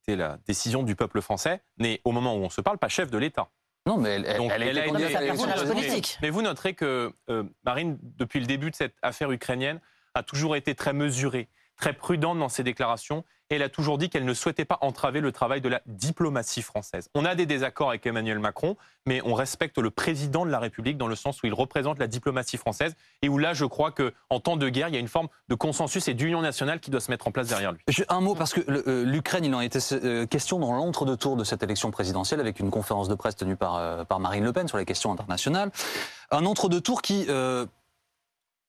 c'était la décision du peuple français, n'est au moment où on se parle pas chef de l'État. Non, mais elle, elle, a été politique. Mais vous noterez que euh, Marine, depuis le début de cette affaire ukrainienne, a toujours été très mesurée, très prudente dans ses déclarations elle a toujours dit qu'elle ne souhaitait pas entraver le travail de la diplomatie française. On a des désaccords avec Emmanuel Macron, mais on respecte le président de la République dans le sens où il représente la diplomatie française et où là, je crois qu'en temps de guerre, il y a une forme de consensus et d'union nationale qui doit se mettre en place derrière lui. Un mot, parce que euh, l'Ukraine, il en été euh, question dans l'entre-deux-tours de cette élection présidentielle avec une conférence de presse tenue par, euh, Marine Le Pen sur les questions internationales. Un entre-deux-tours qui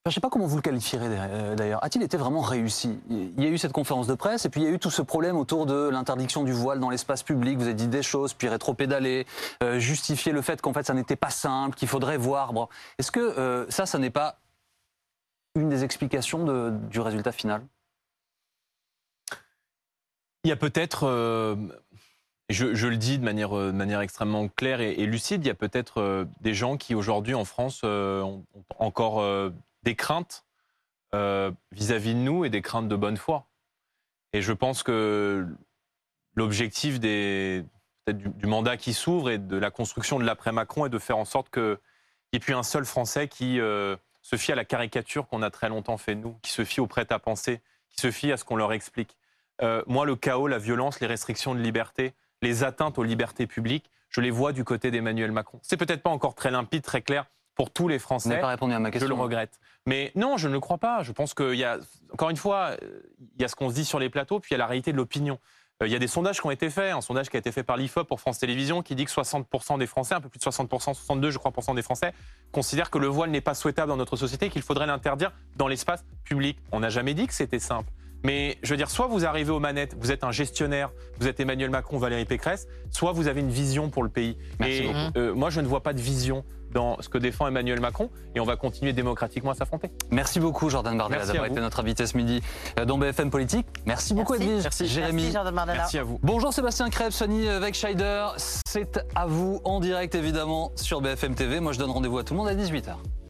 je ne sais pas comment vous le qualifierez euh, d'ailleurs. A-t-il été vraiment réussi? Il y a eu cette conférence de presse et puis il y a eu tout ce problème autour de l'interdiction du voile dans l'espace public. Vous avez dit des choses, puis rétro-pédaler, euh, justifier le fait qu'en fait ça n'était pas simple, qu'il faudrait voir. Est-ce que euh, ça, ça n'est pas une des explications du résultat final? Il y a peut-être, je, le dis manière, de manière extrêmement claire et, lucide, il y a peut-être des gens qui aujourd'hui en France ont encore des craintes euh, vis-à-vis de nous et des craintes de bonne foi. Et je pense que l'objectif du mandat qui s'ouvre et de la construction de l'après-Macron est de faire en sorte qu'il n'y ait plus un seul Français qui euh, se fie à la caricature qu'on a très longtemps fait nous, qui se fie au prêt-à-penser, qui se fie à ce qu'on leur explique. Euh, moi, le chaos, la violence, les restrictions de liberté, les atteintes aux libertés publiques, je les vois du côté d'Emmanuel Macron. C'est peut-être pas encore très limpide, très clair pour tous les Vous Français. n'avez pas répondu à ma Je question. le regrette. Mais non, je ne le crois pas. Je pense qu'il y a, encore une fois, euh, il y a ce qu'on se dit sur les plateaux, puis il y a la réalité de l'opinion. Euh, Il y a des sondages qui ont été faits. Un sondage qui a été fait par l'IFOP pour France Télévisions qui dit que 60% des Français, un peu plus de 60%, 62 je crois, des Français, considèrent que le voile n'est pas souhaitable dans notre société, qu'il faudrait l'interdire dans l'espace public. On n'a jamais dit que c'était simple. Mais je veux dire, soit vous arrivez aux manettes, vous êtes un gestionnaire, vous êtes Emmanuel Macron, Valérie Pécresse, soit vous avez une vision pour le pays. Merci et euh, moi, je ne vois pas de vision dans ce que défend Emmanuel Macron, et on va continuer démocratiquement à s'affronter. Merci beaucoup Jordan Bardella Merci d'avoir été notre invité ce midi euh, dans BFM Politique. Merci beaucoup Merci. Edwige. Merci. Jérémy. Merci, Jordan Bardella. Merci à vous. Bonjour Sébastien Krebs, Sonny Wegscheider. C'est à vous en direct évidemment sur BFM TV. Moi je donne rendez-vous à tout le monde à 18h.